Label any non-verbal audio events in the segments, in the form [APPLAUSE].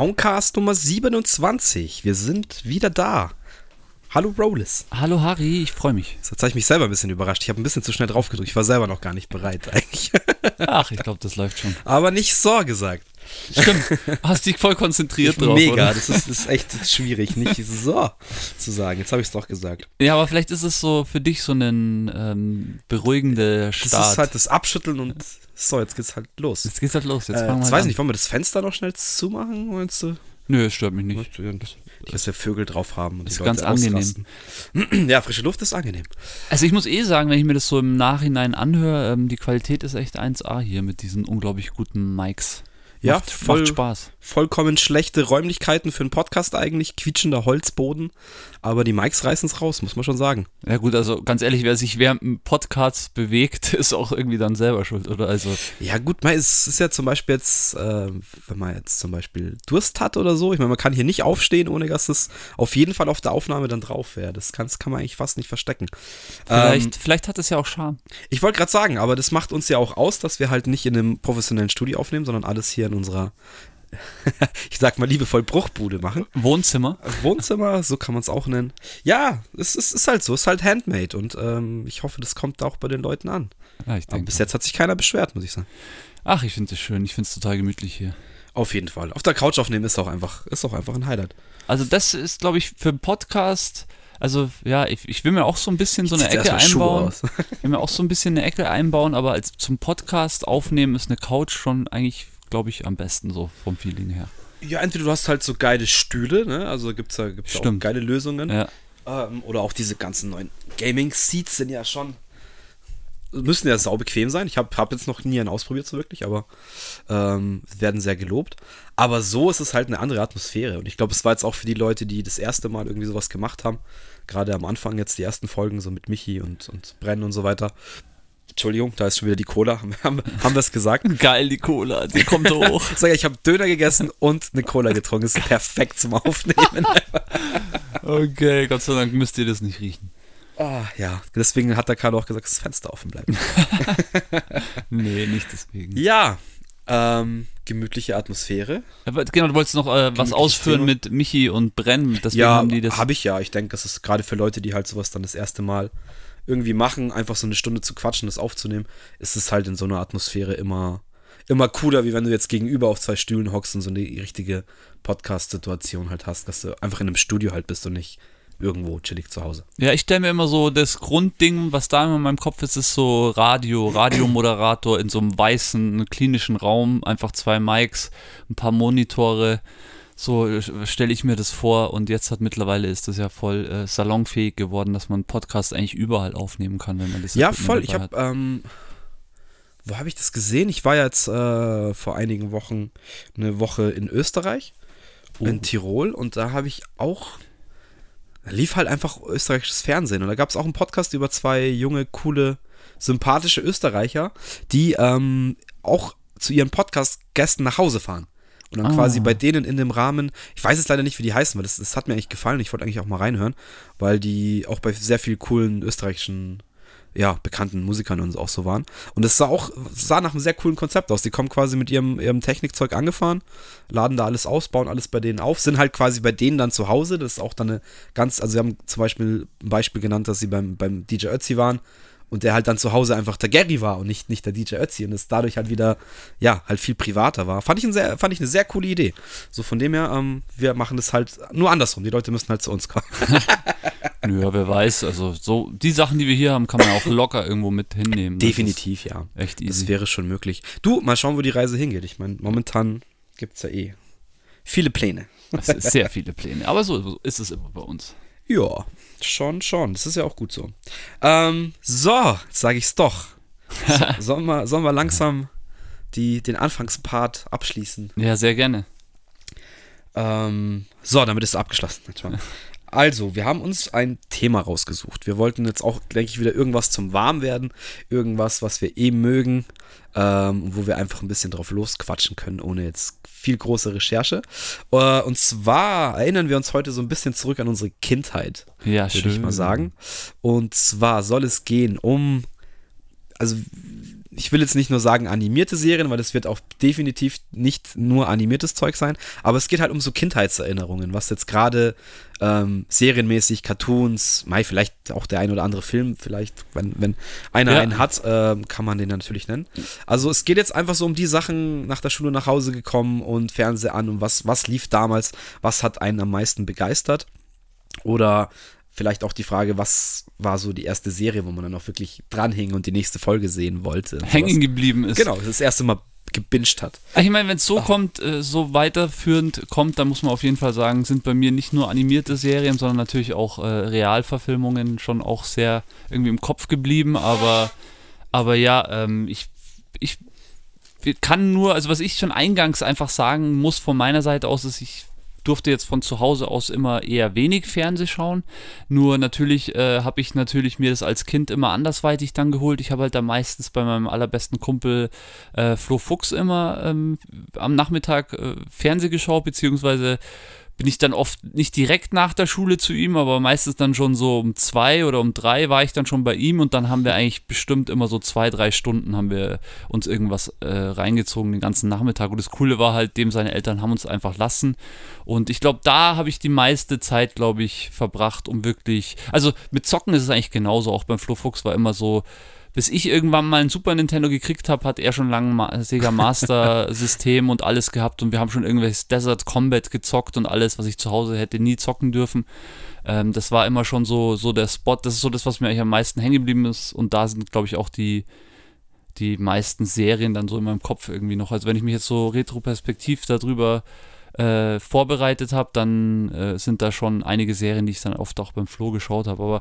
Auncast Nummer 27. Wir sind wieder da. Hallo Rollis. Hallo Harry, ich freue mich. Jetzt habe ich mich selber ein bisschen überrascht. Ich habe ein bisschen zu schnell drauf gedrückt. Ich war selber noch gar nicht bereit [LAUGHS] eigentlich. Ach, ich glaube, das läuft schon. Aber nicht so gesagt. Stimmt. [LAUGHS] Hast dich voll konzentriert Ich- drauf. Mega, Oder? das ist, das ist echt schwierig, nicht so zu sagen. Jetzt habe ich es doch gesagt. Ja, aber vielleicht ist es so für dich so ein ähm, beruhigender Das Start. ist halt das Abschütteln und so, jetzt geht's halt los. Jetzt geht's halt los. Jetzt Äh, fangen wir jetzt halt weiß an. nicht, wollen wir das Fenster noch schnell zumachen? Meinst du? Nö, es stört mich nicht. Dass wir Vögel drauf haben und Ist ganz angenehm. [CLEARS THROAT] Ja, frische Luft ist angenehm. Also ich muss eh sagen, wenn ich mir das so im Nachhinein anhöre, ähm, die Qualität ist echt 1A hier mit diesen unglaublich guten Mics. Ja, macht, voll- macht Spaß. Vollkommen schlechte Räumlichkeiten für einen Podcast eigentlich, quietschender Holzboden, aber die Mics reißen es raus, muss man schon sagen. Ja gut, also ganz ehrlich, wer sich während dem Podcast bewegt, [LAUGHS] ist auch irgendwie dann selber schuld, oder? Also Ja gut, man, es ist ja zum Beispiel jetzt, äh, wenn man jetzt zum Beispiel Durst hat oder so, ich meine, man kann hier nicht aufstehen, ohne dass es auf jeden Fall auf der Aufnahme dann drauf wäre. Das kann, das kann man eigentlich fast nicht verstecken. vielleicht, Ähm, vielleicht hat es ja auch Charme. ich wollte gerade sagen, aber das macht uns ja auch aus, dass wir halt nicht in einem professionellen Studio aufnehmen, sondern alles hier in unserer, [LAUGHS] ich sag mal liebevoll Bruchbude machen. Wohnzimmer. Wohnzimmer, so kann man es auch nennen. Ja, es ist, ist halt so, es ist halt handmade und ähm, ich hoffe, das kommt auch bei den Leuten an. Ja, ich Aber denke. bis jetzt hat sich keiner beschwert, muss ich sagen. Ach, ich finde es schön. Ich finde es total gemütlich hier. Auf jeden Fall. Auf der Couch aufnehmen ist auch einfach, ist auch einfach ein Highlight. Also das ist, glaube ich, für einen Podcast, also ja, ich, ich will mir auch so ein bisschen so eine Ecke einbauen. [LAUGHS] Ich will mir auch so ein bisschen eine Ecke einbauen, aber als zum Podcast aufnehmen ist eine Couch schon eigentlich, glaube ich, am besten so vom Feeling her. Ja, entweder du hast halt so geile Stühle, ne? Also gibt's da gibt's auch geile Lösungen. Ja. Ähm, oder auch diese ganzen neuen Gaming-Seats sind ja schon. Müssen ja sau bequem sein. Ich habe hab jetzt noch nie einen ausprobiert, so wirklich, aber ähm, werden sehr gelobt. Aber so ist es halt eine andere Atmosphäre. Und ich glaube, es war jetzt auch für die Leute, die das erste Mal irgendwie sowas gemacht haben, gerade am Anfang jetzt die ersten Folgen, so mit Michi und, und Brenn und so weiter. Entschuldigung, da ist schon wieder die Cola. [LAUGHS] Haben, haben, es gesagt? [LAUGHS] Geil, die Cola, die kommt [LAUGHS] hoch. Ich sage, ich habe Döner gegessen und eine Cola getrunken. Ist perfekt zum Aufnehmen. Okay, Gott sei Dank müsst ihr das nicht riechen. Ah, ja, deswegen hat der Carlo auch gesagt, das Fenster offen bleibt. Nee, nicht deswegen. ja, ähm, gemütliche Atmosphäre. Aber genau, du wolltest noch äh, was ausführen mit Michi und Brenn. Deswegen ja, das. habe ich ja. Ich denke, das ist gerade für Leute, die halt sowas dann das erste Mal irgendwie machen, einfach so eine Stunde zu quatschen, das aufzunehmen, ist es halt in so einer Atmosphäre immer, immer cooler, wie wenn du jetzt gegenüber auf zwei Stühlen hockst und so eine richtige Podcast-Situation halt hast, dass du einfach in einem Studio halt bist und nicht irgendwo chillig zu Hause. Ja, ich stelle mir immer so das Grundding, was da immer in meinem Kopf ist, ist so Radio, Radiomoderator in so einem weißen, klinischen Raum, einfach zwei Mics, ein paar Monitore. So äh, stelle ich mir das vor und jetzt hat mittlerweile ist das ja voll äh, salonfähig geworden, dass man einen Podcast eigentlich überall aufnehmen kann, wenn man das Ja, voll. Ich habe, ähm, wo habe ich das gesehen? Ich war jetzt äh, vor einigen Wochen eine Woche in Österreich, Oh. in Tirol und da habe ich auch, da lief halt einfach österreichisches Fernsehen und da gab es auch einen Podcast über zwei junge, coole, sympathische Österreicher, die ähm, auch zu ihren Podcast-Gästen nach Hause fahren. Und dann Ah. quasi bei denen in dem Rahmen, ich weiß jetzt leider nicht, wie die heißen, weil das, das hat mir eigentlich gefallen. Ich wollte eigentlich auch mal reinhören, weil die auch bei sehr vielen coolen österreichischen, ja, bekannten Musikern und so auch so waren. Und es sah auch, sah nach einem sehr coolen Konzept aus. Die kommen quasi mit ihrem, ihrem Technikzeug angefahren, laden da alles aus, bauen alles bei denen auf, sind halt quasi bei denen dann zu Hause. Das ist auch dann eine ganz, also sie haben zum Beispiel ein Beispiel genannt, dass sie beim, beim DJ Ötzi waren und der halt dann zu Hause einfach der Gary war und nicht, nicht der DJ Ötzi und es dadurch halt wieder, ja, halt viel privater war. Fand ich, ein sehr, fand ich eine sehr coole Idee. So von dem her, ähm, wir machen das halt nur andersrum. Die Leute müssen halt zu uns kommen. [LAUGHS] Ja, wer weiß. Also so die Sachen, die wir hier haben, kann man auch locker irgendwo mit hinnehmen. Das Definitiv, ja. Echt Das easy. wäre schon möglich. Du, mal schauen, wo die Reise hingeht. Ich meine, momentan gibt es ja eh viele Pläne. Das sehr viele Pläne. Aber so ist es immer bei uns. Ja, schon, schon. Das ist ja auch gut so. Ähm, so, jetzt sage ich's doch. So, [LAUGHS] sollen, wir, sollen wir langsam die, den Anfangspart abschließen? Ja, sehr gerne. Ähm, so, damit ist es abgeschlossen. Also, wir haben uns ein Thema rausgesucht. Wir wollten jetzt auch, denke ich, wieder irgendwas zum Warmwerden. Irgendwas, was wir eh mögen. Ähm, wo wir einfach ein bisschen drauf losquatschen können, ohne jetzt viel große Recherche. Äh, und zwar erinnern wir uns heute so ein bisschen zurück an unsere Kindheit Ja, würde ich mal sagen. Und zwar soll es gehen um, also ich will jetzt nicht nur sagen animierte Serien, weil es wird auch definitiv nicht nur animiertes Zeug sein, aber es geht halt um so Kindheitserinnerungen, was jetzt gerade ähm, serienmäßig, Cartoons, Mai, vielleicht auch der ein oder andere Film, vielleicht, wenn, wenn einer Ja. einen hat, äh, kann man den natürlich nennen. Also es geht jetzt einfach so um die Sachen, nach der Schule nach Hause gekommen und Fernseher an und was, was lief damals, was hat einen am meisten begeistert. Oder vielleicht auch die Frage, was war so die erste Serie, wo man dann auch wirklich dranhing und die nächste Folge sehen wollte. hängen geblieben ist. Genau, das erste Mal gebinged hat. Ich meine, wenn es so kommt, äh, so weiterführend kommt, dann muss man auf jeden Fall sagen, sind bei mir nicht nur animierte Serien, sondern natürlich auch äh, Realverfilmungen schon auch sehr irgendwie im Kopf geblieben. Aber, aber ja, ähm, ich, ich kann nur, also was ich schon eingangs einfach sagen muss von meiner Seite aus, ist, ich durfte jetzt von zu Hause aus immer eher wenig Fernseh schauen. Nur natürlich äh, habe ich natürlich mir das als Kind immer andersweitig dann geholt. Ich habe halt da meistens bei meinem allerbesten Kumpel äh, Flo Fuchs immer ähm, am Nachmittag äh, Fernseh geschaut, beziehungsweise bin ich dann oft nicht direkt nach der Schule zu ihm, aber meistens dann schon so um zwei oder um drei war ich dann schon bei ihm und dann haben wir eigentlich bestimmt immer so zwei, drei Stunden haben wir uns irgendwas äh, reingezogen den ganzen Nachmittag. Und das Coole war halt, dem seine Eltern haben uns einfach lassen. Und ich glaube, da habe ich die meiste Zeit, glaube ich, verbracht, um wirklich. Also mit Zocken ist es eigentlich genauso. Auch beim Flo Fuchs war immer so. Bis ich irgendwann mal ein Super Nintendo gekriegt habe, hat er schon lange Ma Sega Master [LAUGHS] System und alles gehabt und wir haben schon irgendwelches Desert Combat gezockt und alles, was ich zu Hause hätte nie zocken dürfen. Ähm, das war immer schon so, so der Spot. Das ist so das, was mir eigentlich am meisten hängen geblieben ist und da sind, glaube ich, auch die, die meisten Serien dann so in meinem Kopf irgendwie noch. Also wenn ich mich jetzt so retroperspektiv darüber äh, vorbereitet habe, dann äh, sind da schon einige Serien, die ich dann oft auch beim Flo geschaut habe. Aber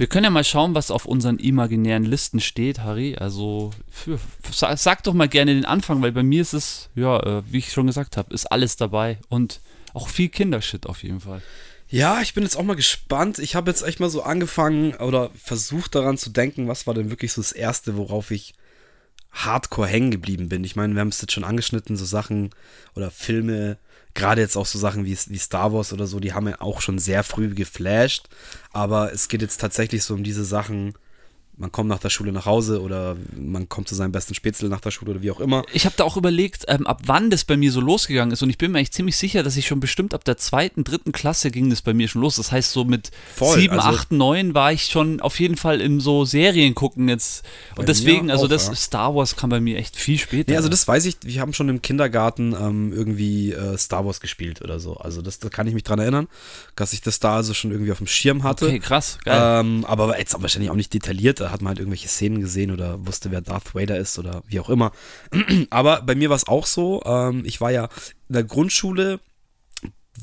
wir können ja mal schauen, was auf unseren imaginären Listen steht, Harry. Also für, sag, sag doch mal gerne den Anfang, weil bei mir ist es, ja, äh, wie ich schon gesagt habe, ist alles dabei und auch viel Kindershit auf jeden Fall. Ja, ich bin jetzt auch mal gespannt. Ich habe jetzt echt mal so angefangen oder versucht daran zu denken, was war denn wirklich so das Erste, worauf ich hardcore hängen geblieben bin. Ich meine, wir haben es jetzt schon angeschnitten, so Sachen oder Filme, gerade jetzt auch so Sachen wie, wie Star Wars oder so, die haben ja auch schon sehr früh geflasht. Aber es geht jetzt tatsächlich so um diese Sachen, man kommt nach der Schule nach Hause oder man kommt zu seinem besten Spätzle nach der Schule oder wie auch immer. Ich habe da auch überlegt, ähm, ab wann das bei mir so losgegangen ist und ich bin mir eigentlich ziemlich sicher, dass ich schon bestimmt ab der zweiten, dritten Klasse ging das bei mir schon los. Das heißt, so mit Voll, sieben, also- acht, neun war ich schon auf jeden Fall im so Serien gucken jetzt. Und deswegen, also auch, das ja. Star Wars kam bei mir echt viel später. Nee, also das weiß ich, wir haben schon im Kindergarten ähm, irgendwie äh, Star Wars gespielt oder so. Also das, da kann ich mich dran erinnern, dass ich das da also schon irgendwie auf dem Schirm hatte. Okay, krass, geil. Ähm, aber jetzt wahrscheinlich auch nicht detailliert. Da hat man halt irgendwelche Szenen gesehen oder wusste, wer Darth Vader ist oder wie auch immer. [CLEARS THROAT] aber bei mir war es auch so. Ähm, ich war ja in der Grundschule,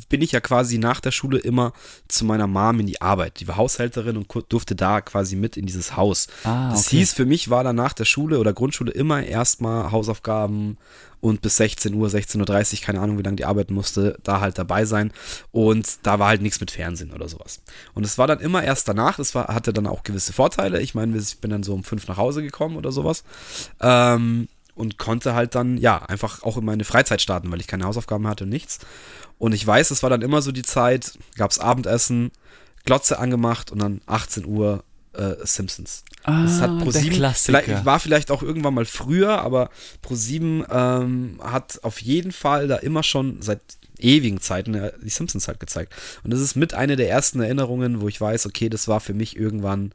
bin ich ja quasi nach der Schule immer zu meiner Mom in die Arbeit. Die war Haushälterin und durfte da quasi mit in dieses Haus. Ah, das okay. hieß, für mich war dann nach der Schule oder Grundschule immer erstmal Hausaufgaben und bis 16 Uhr, 16.30 Uhr, keine Ahnung, wie lange die arbeiten musste, da halt dabei sein. Und da war halt nichts mit Fernsehen oder sowas. Und es war dann immer erst danach, das war, hatte dann auch gewisse Vorteile. Ich meine, ich bin dann so um fünf nach Hause gekommen oder sowas. Ähm, und konnte halt dann, ja, einfach auch in meine Freizeit starten, weil ich keine Hausaufgaben hatte und nichts. Und ich weiß, es war dann immer so die Zeit, gab es Abendessen, Glotze angemacht und dann 18 Uhr äh, Simpsons. das hat Ah, ProSieben, vielleicht war vielleicht auch irgendwann mal früher, aber ProSieben ähm, hat auf jeden Fall da immer schon seit ewigen Zeiten äh, die Simpsons halt gezeigt. Und das ist mit einer der ersten Erinnerungen, wo ich weiß, okay, das war für mich irgendwann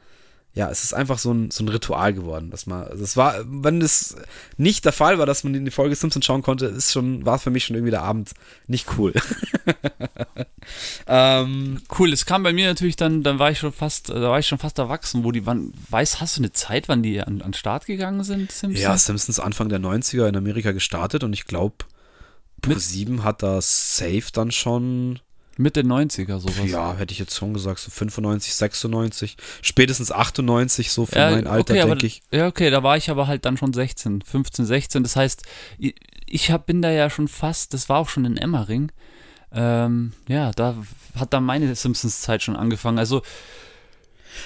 ja, es ist einfach so ein, so ein Ritual geworden, dass man, also es war, wenn es nicht der Fall war, dass man in die Folge Simpsons schauen konnte, ist schon, war für mich schon irgendwie der Abend nicht cool. [LAUGHS] ähm, Cool, es kam bei mir natürlich dann, dann war ich schon fast, da war ich schon fast erwachsen, wo die, wann, weiß, hast du eine Zeit, wann die an, an den Start gegangen sind, Simpsons? ja, Simpsons Anfang der 90er in Amerika gestartet und ich glaube, Mit- Pro7 hat das safe dann schon, Mitte 90er sowas. ja, hätte ich jetzt schon gesagt, so 95, 96, spätestens 98, so für Ja, mein Alter, okay, denke ich. Ja, okay, da war ich aber halt dann schon 16, 15, 16. Das heißt, ich, hab, bin da ja schon fast, das war auch schon in Emmering. Ähm, ja, da hat dann meine Simpsons-Zeit schon angefangen. Also,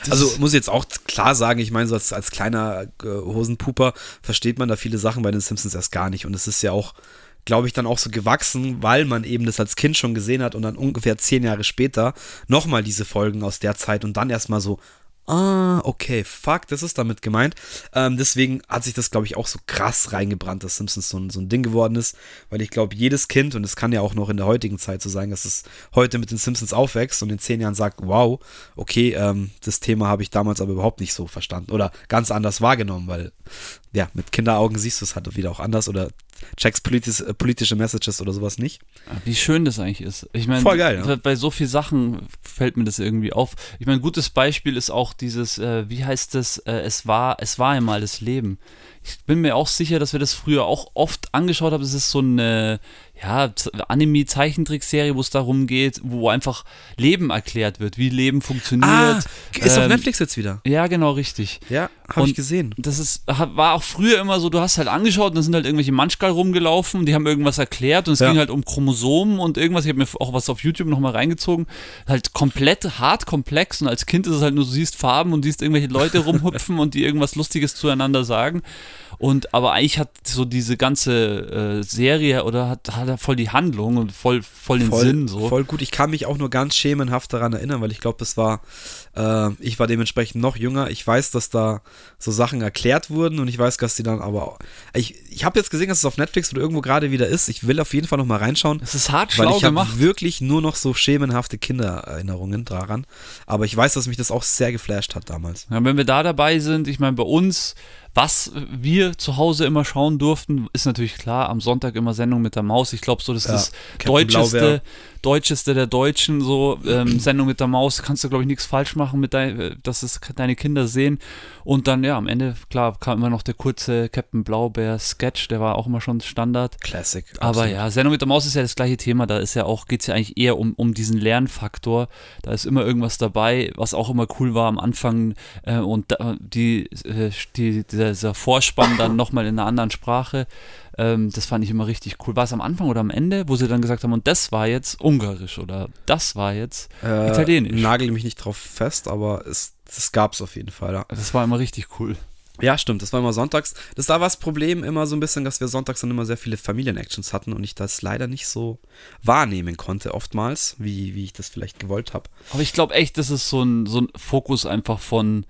das Also muss ich jetzt auch klar sagen, ich meine, so als, als kleiner äh, Hosenpuper versteht man da viele Sachen bei den Simpsons erst gar nicht. Und es ist ja auch, glaube ich, dann auch so gewachsen, weil man eben das als Kind schon gesehen hat und dann ungefähr zehn Jahre später nochmal diese Folgen aus der Zeit und dann erstmal so, Ah, okay, fuck, das ist damit gemeint. Ähm, deswegen hat sich das, glaube ich, auch so krass reingebrannt, dass Simpsons so ein, so ein Ding geworden ist, weil ich glaube, jedes Kind, und es kann ja auch noch in der heutigen Zeit so sein, dass es heute mit den Simpsons aufwächst und in zehn Jahren sagt, wow, okay, ähm, das Thema habe ich damals aber überhaupt nicht so verstanden oder ganz anders wahrgenommen, weil ja, mit Kinderaugen siehst du es halt wieder auch anders oder checkst politis, äh, politische Messages oder sowas nicht. Wie schön das eigentlich ist. Ich meine, Voll geil, ja. bei so vielen Sachen fällt mir das irgendwie auf. Ich meine, ein gutes Beispiel ist auch dieses, äh, wie heißt das, äh, es war, es war einmal das Leben. Ich bin mir auch sicher, dass wir das früher auch oft angeschaut haben. Es ist so eine, ja, Anime-Zeichentrickserie, wo es darum geht, wo einfach Leben erklärt wird, wie Leben funktioniert. Ah, ist auf Ähm, Netflix jetzt wieder. Ja, genau, richtig. Ja, habe und- ich gesehen. Das ist, war auch früher immer so, du hast halt angeschaut und da sind halt irgendwelche Manschgal rumgelaufen, die haben irgendwas erklärt und es Ja. ging halt um Chromosomen und irgendwas. Ich habe mir auch was auf YouTube nochmal reingezogen. Halt komplett hart komplex und als Kind ist es halt nur, du siehst Farben und siehst irgendwelche Leute rumhüpfen [LAUGHS] und die irgendwas Lustiges zueinander sagen. Und aber eigentlich hat so diese ganze äh, Serie oder hat, hat er voll die Handlung und voll, voll den voll, Sinn so. voll gut. Ich kann mich auch nur ganz schemenhaft daran erinnern, weil ich glaube, das war, äh, ich war dementsprechend noch jünger. Ich weiß, dass da so Sachen erklärt wurden und ich weiß, dass die dann aber, auch- ich, ich habe jetzt gesehen, dass es auf Netflix oder irgendwo gerade wieder ist. Ich will auf jeden Fall noch mal reinschauen. Es ist hart Weil schlau ich habe gemacht. wirklich nur noch so schemenhafte Kindererinnerungen daran. Aber ich weiß, dass mich das auch sehr geflasht hat damals. Ja, wenn wir da dabei sind, ich meine, bei uns, was wir zu Hause immer schauen durften, ist natürlich klar, am Sonntag immer Sendung mit der Maus. Ich glaube, so das ist Ja, das Captain deutscheste, Blaubeer. Deutscheste der Deutschen, so ähm, [CLEARS THROAT] Sendung mit der Maus, kannst du, glaube ich, nichts falsch machen, mit dein, äh, dass es deine Kinder sehen. Und dann, ja, am Ende, klar, kam immer noch der kurze Captain Blaubeer-Sketch, der war auch immer schon Standard. Classic. Aber absolut. ja, Sendung mit der Maus ist ja das gleiche Thema. Da ist ja auch, geht es ja eigentlich eher um, um diesen Lernfaktor. Da ist immer irgendwas dabei, was auch immer cool war am Anfang. Äh, und da, die, äh, die, dieser Vorspann dann nochmal in einer anderen Sprache. Ähm, das fand ich immer richtig cool. War es am Anfang oder am Ende, wo sie dann gesagt haben, und das war jetzt Ungarisch oder das war jetzt Äh, Italienisch. Nagel mich nicht drauf fest, aber es, das gab es auf jeden Fall. Ja. Das war immer richtig cool. Ja, stimmt. Das war immer sonntags. Das da war das Problem immer so ein bisschen, dass wir sonntags dann immer sehr viele Familien-Actions hatten und ich das leider nicht so wahrnehmen konnte, oftmals, wie, wie ich das vielleicht gewollt habe. Aber ich glaube echt, das ist so ein, so ein Fokus einfach von,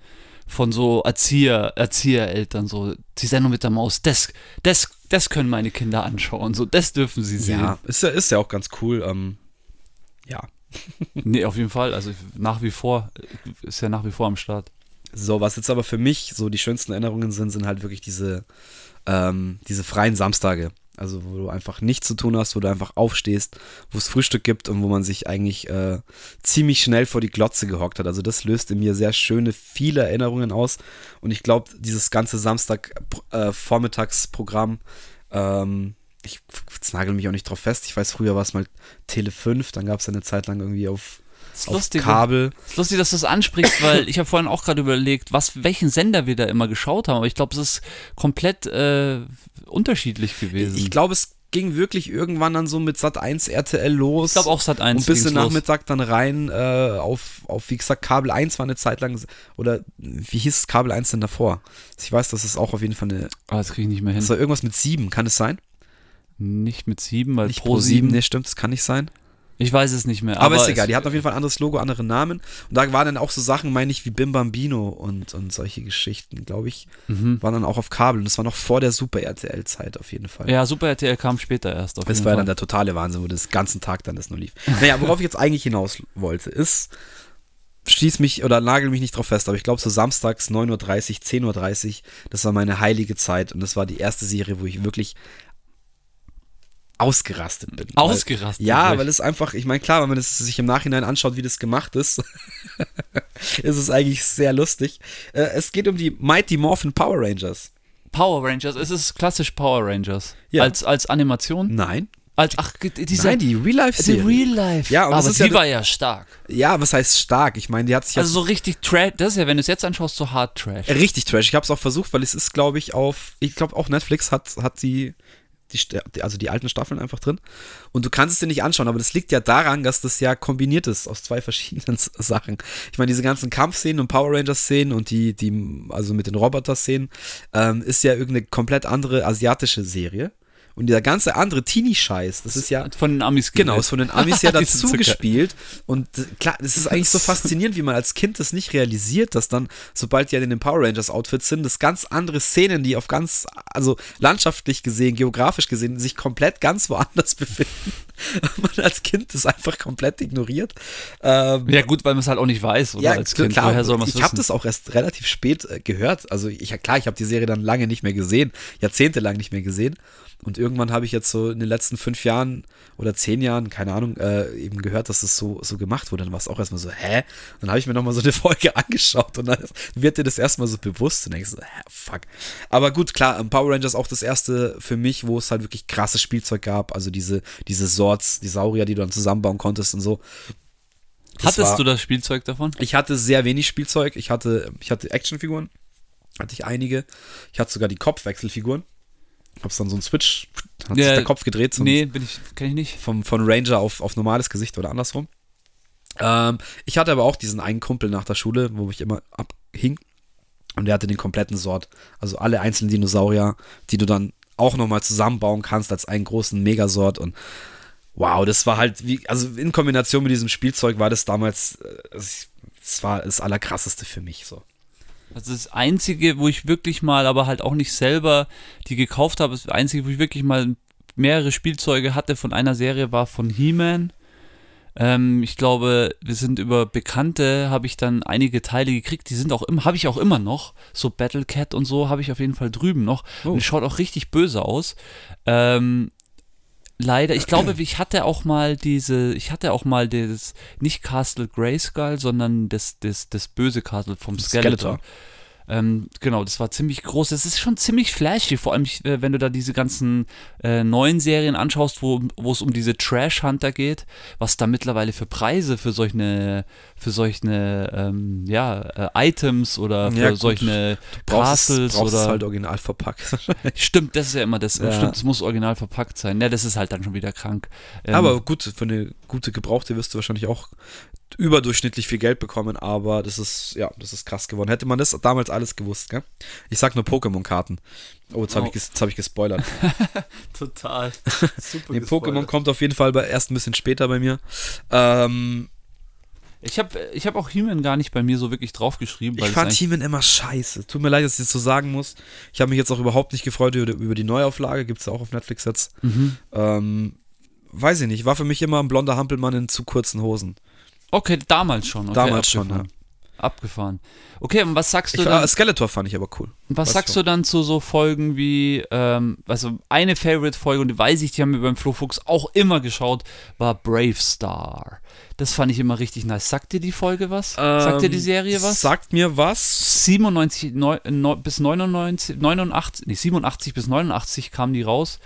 von so Erzieher, Erziehereltern, so die Sendung mit der Maus, das, das, das können meine Kinder anschauen, so das dürfen sie sehen. Ja, ist ja, ist ja auch ganz cool. Ähm, ja. [LAUGHS] Nee, auf jeden Fall, also nach wie vor, ist ja nach wie vor am Start. So, was jetzt aber für mich so die schönsten Erinnerungen sind, sind halt wirklich diese, ähm, diese freien Samstage. Also wo du einfach nichts zu tun hast, wo du einfach aufstehst, wo es Frühstück gibt und wo man sich eigentlich äh, ziemlich schnell vor die Glotze gehockt hat. Also das löst in mir sehr schöne, viele Erinnerungen aus. Und ich glaube, dieses ganze Samstag-Vormittagsprogramm, ähm, ich nagel mich auch nicht drauf fest. Ich weiß, früher war es mal Tele 5, dann gab es eine Zeit lang irgendwie auf, ist auf lustig, Kabel. das ist lustig, dass du das ansprichst, weil ich habe vorhin auch gerade überlegt, was, welchen Sender wir da immer geschaut haben, aber ich glaube, es ist komplett äh, unterschiedlich gewesen. Ich glaube, es ging wirklich irgendwann dann so mit Sat 1 RTL los. Ich glaube auch Sat 1 und bis in. Nachmittag dann rein äh, auf, auf, wie gesagt, Kabel 1 war eine Zeit lang, oder wie hieß es Kabel 1 denn davor? Ich weiß, dass es auch auf jeden Fall eine, Ah, das kriege ich nicht mehr hin. das war irgendwas mit 7, kann es sein? Nicht mit 7, weil Nicht Pro Pro 7, 7. nee, stimmt, das kann nicht sein. Ich weiß es nicht mehr. Aber, ist egal, die hatten auf jeden Fall ein anderes Logo, andere Namen. Und da waren dann auch so Sachen, meine ich, wie Bim Bambino und, und solche Geschichten, glaube ich, Mhm. waren dann auch auf Kabel. Und das war noch vor der Super RTL-Zeit auf jeden Fall. Ja, Super RTL kam später erst. Auf Das war ja Fall. dann der totale Wahnsinn, wo das ganzen Tag dann das nur lief. Naja, worauf ich jetzt eigentlich hinaus wollte, ist, schieß mich oder nagel mich nicht drauf fest, aber ich glaube so samstags 9.30 Uhr, 10.30 Uhr, das war meine heilige Zeit und das war die erste Serie, wo ich wirklich ausgerastet bin. Ausgerastet, Weil, ja, weil es einfach, ich meine, klar, wenn man es sich im Nachhinein anschaut, wie das gemacht ist, [LAUGHS] ist es eigentlich sehr lustig. Äh, es geht um die Mighty Morphin Power Rangers. Power Rangers, es ist klassisch Power Rangers. Ja. Als, als Animation? Nein. Als, ach, diese, Nein, die die Real-Life-Serie. Real Life. Ja, aber ist die ja- war ja stark. Ja, was heißt stark? Ich meine, die hat sich Also so richtig Trash. Das ist ja, wenn du es jetzt anschaust, so hart Trash. Richtig trash. Ich habe es auch versucht, weil es ist, glaube ich, auf, ich glaube auch Netflix hat, hat die, die, also die alten Staffeln einfach drin. Und du kannst es dir nicht anschauen, aber das liegt ja daran, dass das ja kombiniert ist aus zwei [LAUGHS] verschiedenen Sachen. Ich meine, diese ganzen Kampfszenen und Power Rangers-Szenen und die, die, also mit den Roboter-Szenen, ähm, ist ja irgendeine komplett andere asiatische Serie. Und dieser ganze andere Teenie-Scheiß, das ist ja. Von den Amis Genau, ist von den Amis ja [LAUGHS] dazu gespielt. Und klar, es ist eigentlich so [LAUGHS] faszinierend, wie man als Kind das nicht realisiert, dass dann, sobald die ja in den Power Rangers Outfits sind, das ganz andere Szenen, die auf ganz, also landschaftlich gesehen, geografisch gesehen, sich komplett ganz woanders [LAUGHS] befinden. Und man als Kind das einfach komplett ignoriert. Ähm, Ja, gut, weil man es halt auch nicht weiß, oder ja, als Kind. klar. Woher soll man ich habe das auch erst relativ spät äh, gehört. Also ich, ja, klar, ich habe die Serie dann lange nicht mehr gesehen, jahrzehntelang nicht mehr gesehen. Und irgendwann habe ich jetzt so in den letzten fünf Jahren oder zehn Jahren, keine Ahnung, äh, eben gehört, dass das so, so gemacht wurde. Dann war es auch erstmal so, hä? Dann habe ich mir nochmal so eine [LAUGHS] Folge angeschaut und dann wird dir das erstmal so bewusst und denkst so, hä, fuck. Aber gut, klar, ähm, Power Rangers auch das erste für mich, wo es halt wirklich krasses Spielzeug gab. Also diese, diese Swords, die Saurier, die du dann zusammenbauen konntest und so. Das Hattest war- du das Spielzeug davon? ich hatte sehr wenig Spielzeug. Ich hatte, ich hatte Actionfiguren. Hatte ich einige. Ich hatte sogar die Kopfwechselfiguren. Hab's dann so ein Switch, hat Ja, sich der Kopf gedreht. So nee, bin ich, kenn ich nicht. vom, von Ranger auf, auf normales Gesicht oder andersrum. Ähm, ich hatte aber auch diesen einen Kumpel nach der Schule, wo ich immer abhing. Und der hatte den kompletten Sort. Also alle einzelnen Dinosaurier, die du dann auch nochmal zusammenbauen kannst als einen großen Megasort. Und wow, das war halt, wie, also in Kombination mit diesem Spielzeug war das damals, äh, es es war das Allerkrasseste für mich so. Also das Einzige, wo ich wirklich mal, aber halt auch nicht selber die gekauft habe, das Einzige, wo ich wirklich mal mehrere Spielzeuge hatte von einer Serie, war von He-Man. Ähm, ich glaube, wir sind über Bekannte, habe ich dann einige Teile gekriegt, die sind auch immer, habe ich auch immer noch. So Battle Cat und so habe ich auf jeden Fall drüben noch. Oh. Und schaut auch richtig böse aus. Ähm, leider, ich glaube, ich hatte auch mal diese, ich hatte auch mal das, nicht Castle Grayskull, sondern das, das, das böse Castle vom Skeletor. Skeletor. Ähm, genau, das war ziemlich groß. Das ist schon ziemlich flashy, vor allem, äh, wenn du da diese ganzen äh, neuen Serien anschaust, wo, wo es um diese Trash-Hunter geht, was da mittlerweile für Preise für solche, für solche ähm, ja, äh, Items oder für Ja, solche es- Parcels es oder. halt original verpackt. [LAUGHS] Stimmt, das ist ja immer das. Ja. Stimmt, das muss original verpackt sein. Ja, das ist halt dann schon wieder krank. Ähm, aber gut, für eine gute Gebrauchte wirst du wahrscheinlich auch überdurchschnittlich viel Geld bekommen, aber das ist, ja, das ist krass geworden. Hätte man das damals alles gewusst, gell? Ich sag nur Pokémon-Karten. Oh, jetzt habe Oh. ich, jetzt hab ich gespoilert. [LAUGHS] total. Super. Nee, Pokémon kommt auf jeden Fall bei, erst ein bisschen später bei mir. Ähm, Ich habe ich hab auch He-Man gar nicht bei mir so wirklich draufgeschrieben. ich fand He-Man immer scheiße. Tut mir leid, dass ich das so sagen muss. Ich habe mich jetzt auch überhaupt nicht gefreut über, über die Neuauflage. Gibt es ja auch auf Netflix jetzt. Mhm. Ähm, weiß ich nicht. War für mich immer ein blonder Hampelmann in zu kurzen Hosen. Okay, damals schon. Okay, Damals schon, abgefahren. Abgefahren. Okay, und was sagst du Ich, dann? äh, Skeletor fand ich aber cool. Was sagst du dann zu so Folgen wie, ähm, also eine Favorite-Folge, und die weiß ich, die haben wir beim Flo Fuchs auch immer geschaut, war Brave Star. Das fand ich immer richtig nice. Sagt dir die Folge was? Sagt dir die Ähm, Serie was? Sagt mir was. 97 neu, neu, bis 99, 89, nee, 87 bis 89 kam die raus.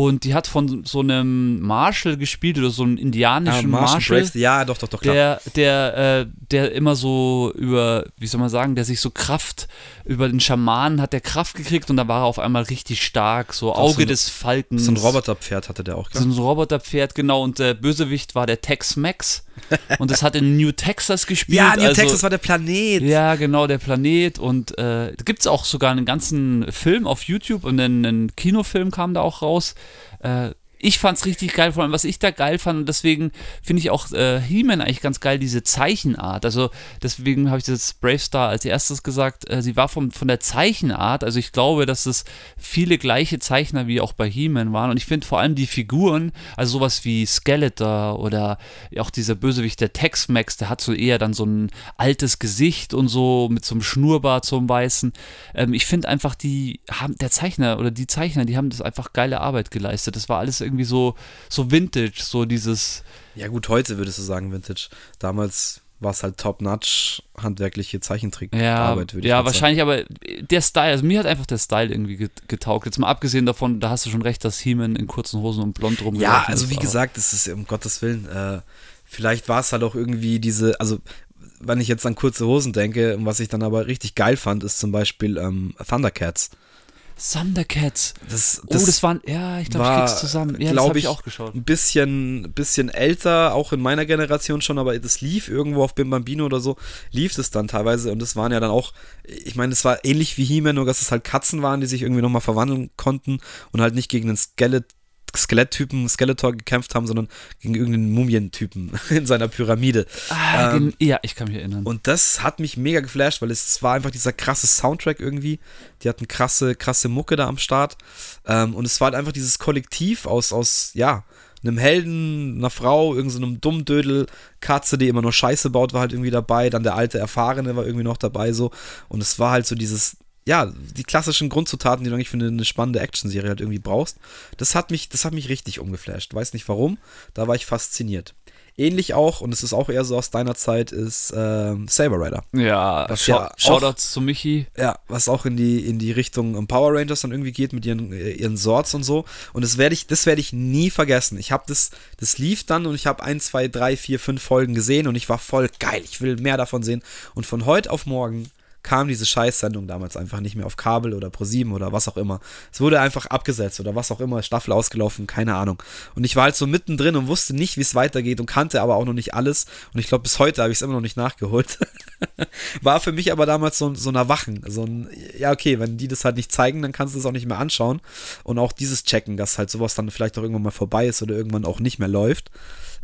Und die hat von so einem Marshall gespielt oder so einem indianischen Martian Marshall. Braves, ja, doch, doch, doch, klar. Der, der, äh, der immer so über, wie soll man sagen, der sich so Kraft, über den Schamanen hat der Kraft gekriegt und da war er auf einmal richtig stark, so Auge so ein- des Falkens. so ein Roboterpferd hatte der auch, So gell? ein Roboterpferd, genau, und der Bösewicht war der Tex-Mex [LAUGHS] und das hat in New Texas gespielt. Ja, New also, Texas war der Planet. ja, genau, der Planet. Und äh, da gibt es auch sogar einen ganzen Film auf YouTube und einen, einen Kinofilm kam da auch raus. Äh, ich fand's richtig geil, vor allem was ich da geil fand und deswegen finde ich auch äh, He-Man eigentlich ganz geil, diese Zeichenart. Also deswegen habe ich das Brave Star als erstes gesagt, äh, sie war vom, von der Zeichenart, also ich glaube, dass es viele gleiche Zeichner wie auch bei He-Man waren und ich finde vor allem die Figuren, also sowas wie Skeletor oder auch dieser Bösewicht, der Tex-Mex, der hat so eher dann so ein altes Gesicht und so mit so einem Schnurrbart, so einem weißen. Ähm, ich finde einfach, die haben, der Zeichner oder die Zeichner, die haben das einfach geile Arbeit geleistet. Das war alles irgendwie so, so Vintage, so dieses, Ja, gut, heute würdest du sagen Vintage. Damals war es halt top-notch handwerkliche ja, Zeichentrickarbeit, würde ich ja mal sagen. wahrscheinlich, aber der Style, also mir hat einfach der Style irgendwie get- getaugt. Jetzt mal abgesehen davon, da hast du schon recht, dass He-Man in kurzen Hosen und blond rum Ja, also wie gesagt, das ist um Gottes Willen, äh, vielleicht war es halt auch irgendwie diese, also wenn ich jetzt an kurze Hosen denke, was ich dann aber richtig geil fand, ist zum Beispiel ähm, Thundercats. Thundercats. Das, oh, das waren, ja, ich glaube, ich krieg's zusammen. Ja, das ich ich, auch geschaut. ein bisschen, bisschen älter, auch in meiner Generation schon, aber das lief irgendwo auf Bim Bambino oder so, lief es dann teilweise und das waren ja dann auch, ich meine, es war ähnlich wie He-Man, nur dass es halt Katzen waren, die sich irgendwie nochmal verwandeln konnten und halt nicht gegen den Skelet Skeletttypen Skeletor gekämpft haben, sondern gegen irgendeinen Mumientypen [LAUGHS] in seiner Pyramide. Ah, Ähm, ja, ich kann mich erinnern. Und das hat mich mega geflasht, weil es war einfach dieser krasse Soundtrack irgendwie. Die hatten krasse, krasse Mucke da am Start. Ähm, und es war halt einfach dieses Kollektiv aus, aus, ja, einem Helden, einer Frau, irgendeinem so Dummdödel, Katze, die immer nur Scheiße baut, war halt irgendwie dabei. Dann der alte Erfahrene war irgendwie noch dabei so. Und es war halt so dieses, ja, die klassischen Grundzutaten, die du eigentlich für eine, eine spannende Actionserie halt irgendwie brauchst. Das hat mich, das hat mich richtig umgeflasht. Weiß nicht warum. Da war ich fasziniert. Ähnlich auch, und es ist auch eher so aus deiner Zeit, ist ähm, Saber Rider. ja, was Schau ja auch- Shoutouts zu Michi. Ja, was auch in die, in die Richtung ähm, Power Rangers dann irgendwie geht mit ihren, äh, ihren Swords und so. Und das werde ich, das werde ich nie vergessen. Ich habe das, das lief dann und ich habe ein, zwei, drei, vier, fünf Folgen gesehen und ich war voll geil. Ich will mehr davon sehen. Und von heute auf morgen kam diese Scheißsendung damals einfach nicht mehr auf Kabel oder Pro7 oder was auch immer. Es wurde einfach abgesetzt oder was auch immer, Staffel ausgelaufen, keine Ahnung. Und ich war halt so mittendrin und wusste nicht, wie es weitergeht und kannte aber auch noch nicht alles. Und ich glaube, bis heute habe ich es immer noch nicht nachgeholt. [LAUGHS] War für mich aber damals so, so ein Erwachen. So ein, ja, okay, wenn die das halt nicht zeigen, dann kannst du es auch nicht mehr anschauen. Und auch dieses Checken, dass halt sowas dann vielleicht auch irgendwann mal vorbei ist oder irgendwann auch nicht mehr läuft.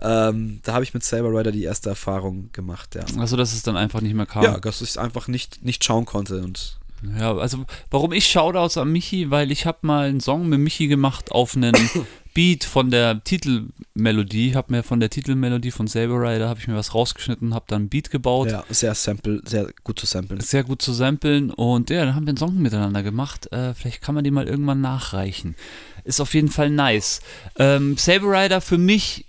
Ähm, da habe ich mit Saber Rider die erste Erfahrung gemacht, ja. Also, dass es dann einfach nicht mehr kam. Ja, dass ich es einfach nicht, nicht schauen konnte. Und Ja, also warum ich Shoutouts an Michi, weil ich habe mal einen Song mit Michi gemacht auf einen [COUGHS] Beat von der Titelmelodie, habe mir von der Titelmelodie von Saber Rider habe ich mir was rausgeschnitten, habe dann einen Beat gebaut, ja, sehr sample, sehr gut zu samplen. sehr gut zu samplen und ja, dann haben wir einen Song miteinander gemacht. Äh, vielleicht kann man die mal irgendwann nachreichen. Ist auf jeden Fall nice. Ähm, Saber Rider für mich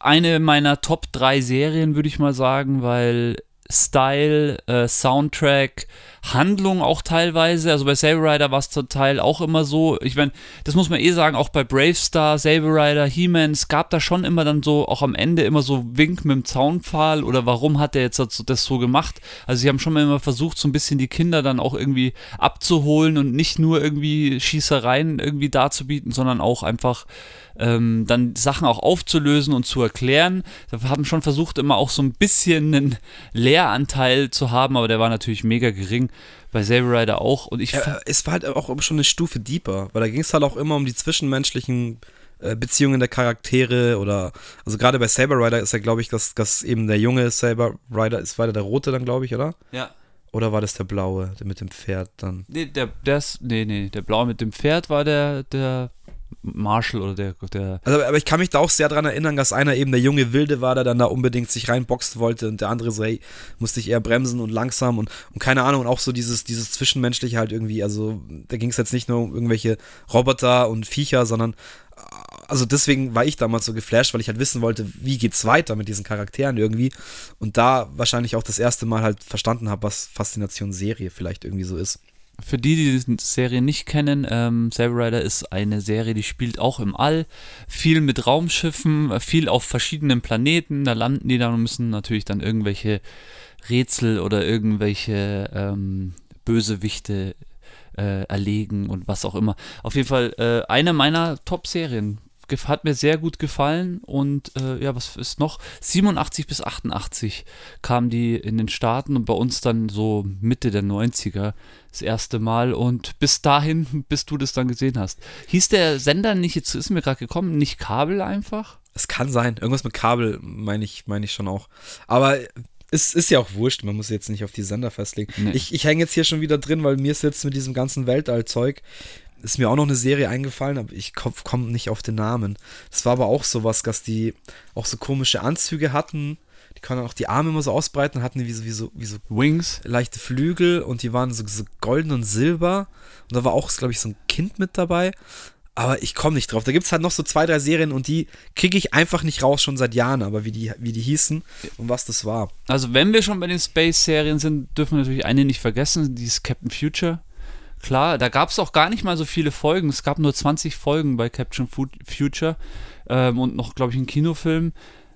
eine meiner Top 3 Serien, würde ich mal sagen, weil Style, äh, Soundtrack, Handlung auch teilweise. Also bei Saber Rider war es zum Teil auch immer so. Ich meine, das muss man eh sagen, auch bei Brave Star, Saber Rider, He-Man, es gab da schon immer dann so, auch am Ende immer so Wink mit dem Zaunpfahl oder warum hat der jetzt das, so gemacht. Also sie haben schon mal immer versucht, so ein bisschen die Kinder dann auch irgendwie abzuholen und nicht nur irgendwie Schießereien irgendwie darzubieten, sondern auch einfach ähm, dann Sachen auch aufzulösen und zu erklären. Wir haben schon versucht, immer auch so ein bisschen einen Lehranteil zu haben, aber der war natürlich mega gering. Bei Saber Rider auch. Und ich Ja, es war halt auch schon eine Stufe deeper, weil da ging es halt auch immer um die zwischenmenschlichen äh, Beziehungen der Charaktere oder, also gerade bei Saber Rider ist ja, glaube ich, dass, dass eben der junge Saber Rider ist weiter der rote dann, glaube ich, oder? ja. Oder war das der blaue, der mit dem Pferd dann? Nee, der, der ist, nee, nee, der Blaue mit dem Pferd war der, der Marshall oder der, der Also, aber ich kann mich da auch sehr dran erinnern, dass einer eben der junge Wilde war, der dann da unbedingt sich reinboxen wollte und der andere so, hey, musste ich eher bremsen und langsam und, und keine Ahnung, und auch so dieses, dieses Zwischenmenschliche halt irgendwie, also da ging es jetzt nicht nur um irgendwelche Roboter und Viecher, sondern also deswegen war ich damals so geflasht, weil ich halt wissen wollte, wie geht's weiter mit diesen Charakteren irgendwie und da wahrscheinlich auch das erste Mal halt verstanden habe, was Faszination Serie vielleicht irgendwie so ist. Für die, die die Serie nicht kennen, ähm, Saber Rider ist eine Serie, die spielt auch im All. Viel mit Raumschiffen, viel auf verschiedenen Planeten. Da landen die dann und müssen natürlich dann irgendwelche Rätsel oder irgendwelche ähm, Bösewichte äh, erlegen und was auch immer. Auf jeden Fall äh, eine meiner Top-Serien. Hat mir sehr gut gefallen und äh, ja, was ist noch? 87 bis 88 kam die in den Staaten und bei uns dann so Mitte der 90er das erste Mal und bis dahin, [LAUGHS] bis du das dann gesehen hast. Hieß der Sender nicht, jetzt ist mir gerade gekommen, nicht Kabel einfach? Es kann sein. Irgendwas mit Kabel meine ich, meine ich schon auch. Aber es ist ja auch wurscht. Man muss jetzt nicht auf die Sender festlegen. Nee. Ich, ich hänge jetzt hier schon wieder drin, weil mir ist jetzt mit diesem ganzen Weltallzeug ist mir auch noch eine Serie eingefallen, aber ich komme komm nicht auf den Namen. Das war aber auch sowas, dass die auch so komische Anzüge hatten. Die konnten auch die Arme immer so ausbreiten, hatten wie so, wie so, wie so Wings? leichte Flügel und die waren so, so golden und silber. Und da war auch, glaube ich, so ein Kind mit dabei. Aber ich komme nicht drauf. Da gibt es halt noch so zwei, drei Serien und die kriege ich einfach nicht raus, schon seit Jahren, aber wie die, wie die hießen und was das war. Also wenn wir schon bei den Space-Serien sind, dürfen wir natürlich eine nicht vergessen, die ist Captain Future. Klar, da gab es auch gar nicht mal so viele Folgen. Es gab nur 20 Folgen bei Captain Fu- Future ähm, und noch, glaube ich, einen Kinofilm.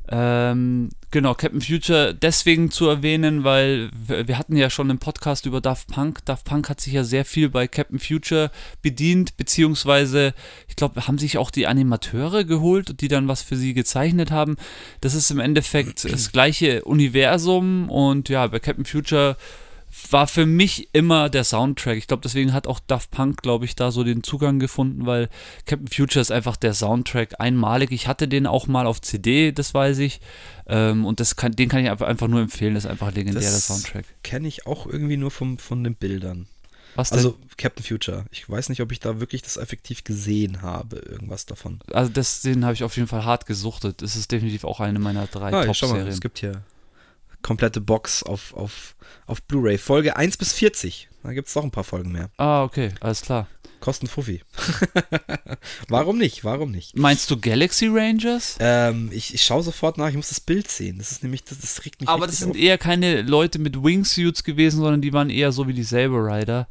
Ähm, genau, Captain Future deswegen zu erwähnen, weil wir hatten ja schon einen Podcast über Daft Punk. Daft Punk hat sich ja sehr viel bei Captain Future bedient, beziehungsweise, ich glaube, haben sich auch die Animateure geholt, die dann was für sie gezeichnet haben. Das ist im Endeffekt das gleiche Universum und ja, bei Captain Future war für mich immer der Soundtrack. Ich glaube, deswegen hat auch Daft Punk, glaube ich, da so den Zugang gefunden, weil Captain Future ist einfach der Soundtrack einmalig. Ich hatte den auch mal auf CD, das weiß ich. Ähm, und das kann, den kann ich einfach nur empfehlen. Das ist einfach ein legendärer Das Soundtrack. Kenne ich auch irgendwie nur vom, von den Bildern. Was denn? Also Captain Future. Ich weiß nicht, ob ich da wirklich das effektiv gesehen habe, irgendwas davon. Also das, den habe ich auf jeden Fall hart gesuchtet. Das ist definitiv auch eine meiner drei Ah, Top-Serien. es gibt hier komplette Box auf, auf, auf Blu-ray. Folge 1 bis 40. Da gibt es noch ein paar Folgen mehr. Ah, okay, alles klar. Kosten Fuffi. [LAUGHS] Warum nicht? Warum nicht? Meinst du Galaxy Rangers? Ähm, ich, ich schaue sofort nach, ich muss das Bild sehen. Das ist nämlich, das, das regt mich Aber das sind auf. eher keine Leute mit Wingsuits gewesen, sondern die waren eher so wie die Saber Rider,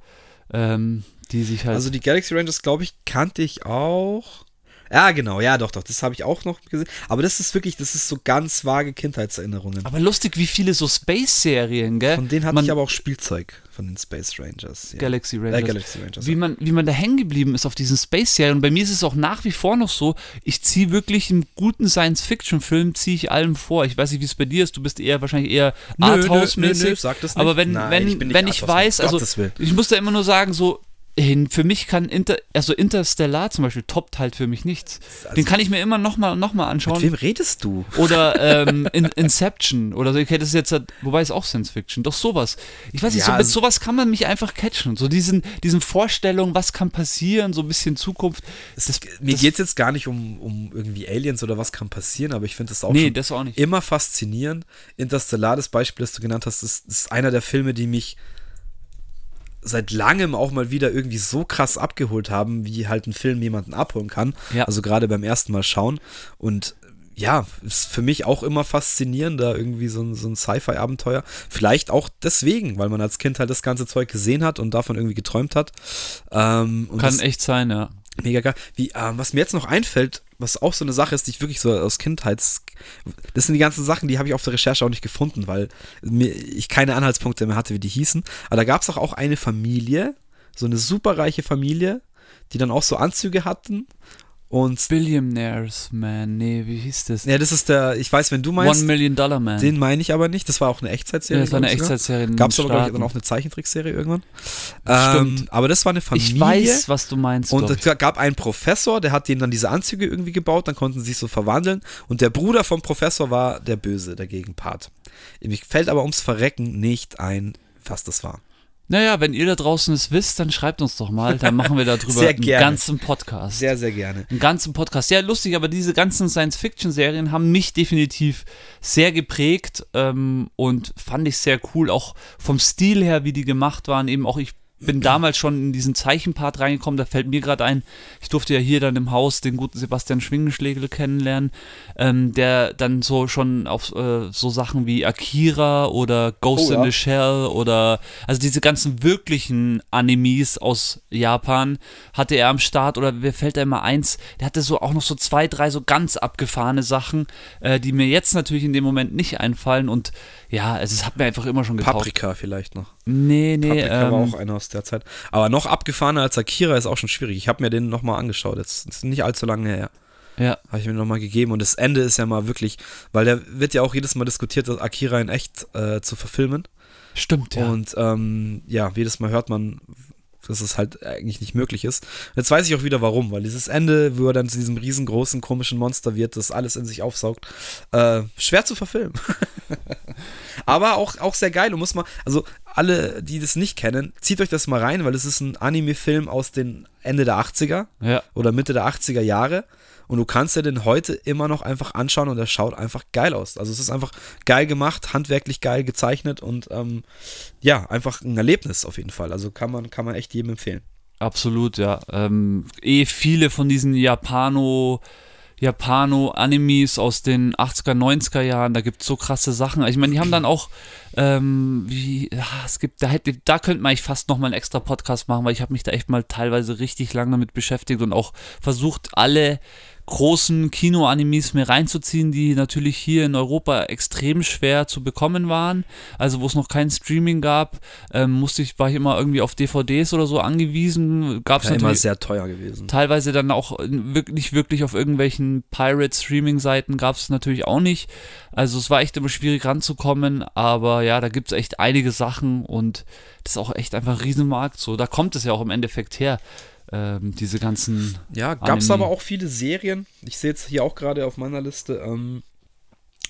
ähm, die sich halt. Also die Galaxy Rangers, glaube ich, kannte ich auch. Ja, genau, ja, doch, doch, das habe ich auch noch gesehen. Aber das ist wirklich, das ist so ganz vage Kindheitserinnerungen. aber lustig, wie viele so Space-Serien, gell? Von denen hatte man, ich aber auch Spielzeug, von den Space Rangers. Ja. Galaxy Äh, Rangers. Galaxy Rangers. wie man, wie man da hängen geblieben ist auf diesen Space-Serien. Und bei mir ist es auch nach wie vor noch so, ich ziehe wirklich einen guten Science-Fiction-Film, ziehe ich allem vor. Ich weiß nicht, wie es bei dir ist, du bist eher wahrscheinlich eher Nö, nö, Arthouse-mäßig. nö, nö, sag das nicht. Aber wenn, Nein, wenn, ich bin nicht wenn ich weiß, also ich muss da immer nur sagen, so, hin, für mich kann Inter, also Interstellar zum Beispiel toppt halt für mich nichts. Den kann ich mir immer nochmal noch mal Also Mit anschauen. wem redest du? Oder [LAUGHS] ähm, in, Inception oder so. Okay, das ist jetzt, wobei ist auch Science Fiction. Doch sowas. Ich weiß nicht, Ja, so, mit also- sowas kann man mich einfach catchen. So diesen, diesen Vorstellungen, was kann passieren, so ein bisschen Zukunft. Das, Mir das- geht es jetzt gar nicht um, um irgendwie Aliens oder was kann passieren, aber ich finde das auch Nee, schon das auch nicht. immer faszinierend. Interstellar, das Beispiel, das du genannt hast, ist, ist einer der Filme, die mich seit langem auch mal wieder irgendwie so krass abgeholt haben, wie halt ein Film jemanden abholen kann. Ja. Also gerade beim ersten Mal schauen. Und ja, ist für mich auch immer faszinierender, irgendwie so ein, so ein Sci-Fi-Abenteuer. Vielleicht auch deswegen, weil man als Kind halt das ganze Zeug gesehen hat und davon irgendwie geträumt hat. Ähm, kann echt sein, ja. Mega geil. Wie, ähm, was mir jetzt noch einfällt, was auch so eine Sache ist, die ich wirklich so aus Kindheits. Das sind die ganzen Sachen, die habe ich auf der Recherche auch nicht gefunden, weil mir, ich keine Anhaltspunkte mehr hatte, wie die hießen. Aber da gab es auch, auch eine Familie, so eine superreiche Familie, die dann auch so Anzüge hatten. Und Billionaires Man, nee, wie hieß das? ja, das ist der, ich weiß, wenn du One meinst, Million Dollar Man. den meine ich aber nicht. Das war auch eine Echtzeitserie. ja, das war eine sogar. Echtzeitserie. Gab es aber, glaube ich, dann auch eine Zeichentrickserie irgendwann. Stimmt. Ähm, aber das war eine Familie. Ich weiß, was du meinst. Und es gab einen Professor, der hat denen dann diese Anzüge irgendwie gebaut, dann konnten sie sich so verwandeln. Und der Bruder vom Professor war der Böse, der Gegenpart. Mir fällt aber ums Verrecken nicht ein, was das war. Naja, wenn ihr da draußen es wisst, dann schreibt uns doch mal. Dann machen wir darüber [LAUGHS] einen ganzen Podcast. Sehr, sehr gerne. einen ganzen Podcast. Ja, lustig, aber diese ganzen Science-Fiction-Serien haben mich definitiv sehr geprägt ähm, und fand ich sehr cool. Auch vom Stil her, wie die gemacht waren. Eben auch ich bin damals schon in diesen Zeichenpart reingekommen. Da fällt mir gerade ein, ich durfte ja hier dann im Haus den guten Sebastian Schwingenschlegel kennenlernen, ähm, der dann so schon auf äh, so Sachen wie Akira oder Ghost Oh, in ja. the Shell oder also diese ganzen wirklichen Animes aus Japan hatte er am Start oder mir fällt da immer eins, der hatte so auch noch so zwei, drei so ganz abgefahrene Sachen, äh, die mir jetzt natürlich in dem Moment nicht einfallen und ja, also es hat mir einfach immer schon getaugt. Paprika vielleicht noch. Nee, nee, Paprika ähm, war auch einer aus der Zeit. Aber noch abgefahrener als Akira ist auch schon schwierig. Ich habe mir den nochmal angeschaut. Jetzt ist nicht allzu lange her. ja. Habe ich mir nochmal gegeben. Und das Ende ist ja mal wirklich, weil der wird ja auch jedes Mal diskutiert, das Akira in echt äh, zu verfilmen. Stimmt, ja. Und ähm, ja, jedes Mal hört man, dass es halt eigentlich nicht möglich ist. Jetzt weiß ich auch wieder warum, weil dieses Ende, wo er dann zu diesem riesengroßen, komischen Monster wird, das alles in sich aufsaugt, äh, schwer zu verfilmen. [LAUGHS] Aber auch, auch sehr geil und muss man, also alle, die das nicht kennen, zieht euch das mal rein, weil es ist ein Anime-Film aus den Ende der 80er ja. oder Mitte der 80er Jahre. Und du kannst dir den heute immer noch einfach anschauen und er schaut einfach geil aus. Also es ist einfach geil gemacht, handwerklich geil gezeichnet und ähm, ja, einfach ein Erlebnis auf jeden Fall. Also kann man, kann man echt jedem empfehlen. Absolut, ja. Ähm, eh viele von diesen Japano, Japano-Animes aus den 80er, 90er Jahren, da gibt es so krasse Sachen. Ich meine, die haben dann auch, ähm, wie, ja, es gibt, da, hätte, da könnte man eigentlich fast nochmal einen extra Podcast machen, weil ich habe mich da echt mal teilweise richtig lange damit beschäftigt und auch versucht, alle großen Kino-Animes mir reinzuziehen, die natürlich hier in Europa extrem schwer zu bekommen waren. Also wo es noch kein Streaming gab, ähm, musste ich, war ich immer irgendwie auf DVDs oder so angewiesen. Gab es Ja, immer sehr teuer gewesen. teilweise dann auch nicht wirklich auf irgendwelchen Pirate-Streaming-Seiten gab es natürlich auch nicht. Also es war echt immer schwierig ranzukommen, aber aber ja, da gibt es echt einige Sachen und das ist auch echt einfach ein Riesenmarkt. So, da kommt es ja auch im Endeffekt her. Ähm, diese ganzen. Ja, gab es aber auch viele Serien. Ich sehe jetzt hier auch gerade auf meiner Liste, ähm,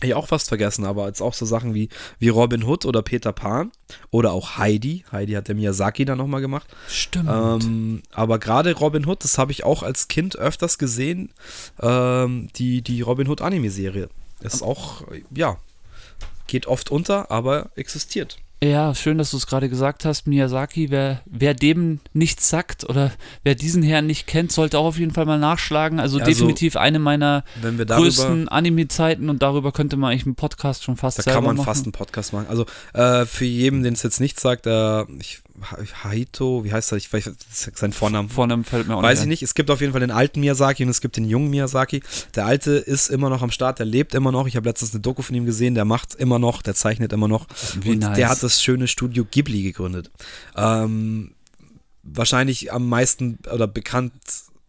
ich auch fast vergessen, aber jetzt auch so Sachen wie, wie Robin Hood oder Peter Pan oder auch Heidi. Heidi hat der Miyazaki dann nochmal gemacht. Stimmt. Ähm, aber gerade Robin Hood, das habe ich auch als Kind öfters gesehen, ähm, die, die Robin Hood Anime-Serie. Ist auch, ja, geht oft unter, aber existiert. Ja, schön, dass du es gerade gesagt hast, Miyazaki. Wer, wer dem nichts sagt oder wer diesen Herrn nicht kennt, sollte auch auf jeden Fall mal nachschlagen. Also, also, definitiv eine meiner darüber, größten Anime-Zeiten und darüber könnte man eigentlich einen Podcast schon fast da selber kann man machen. fast einen Podcast machen. Also äh, für jeden, den es jetzt nicht sagt, äh, ich, Haito, wie heißt er? Ich weiß sein Vornamen. Vorne fällt mir auch Weiß ich nicht. Es gibt auf jeden Fall den alten Miyazaki und es gibt den jungen Miyazaki. Der alte ist immer noch am Start, der lebt immer noch. Ich habe letztens eine Doku von ihm gesehen, der macht immer noch, der zeichnet immer noch. Wie und nice. der hat das schöne Studio Ghibli gegründet. Ähm, wahrscheinlich am meisten oder bekannt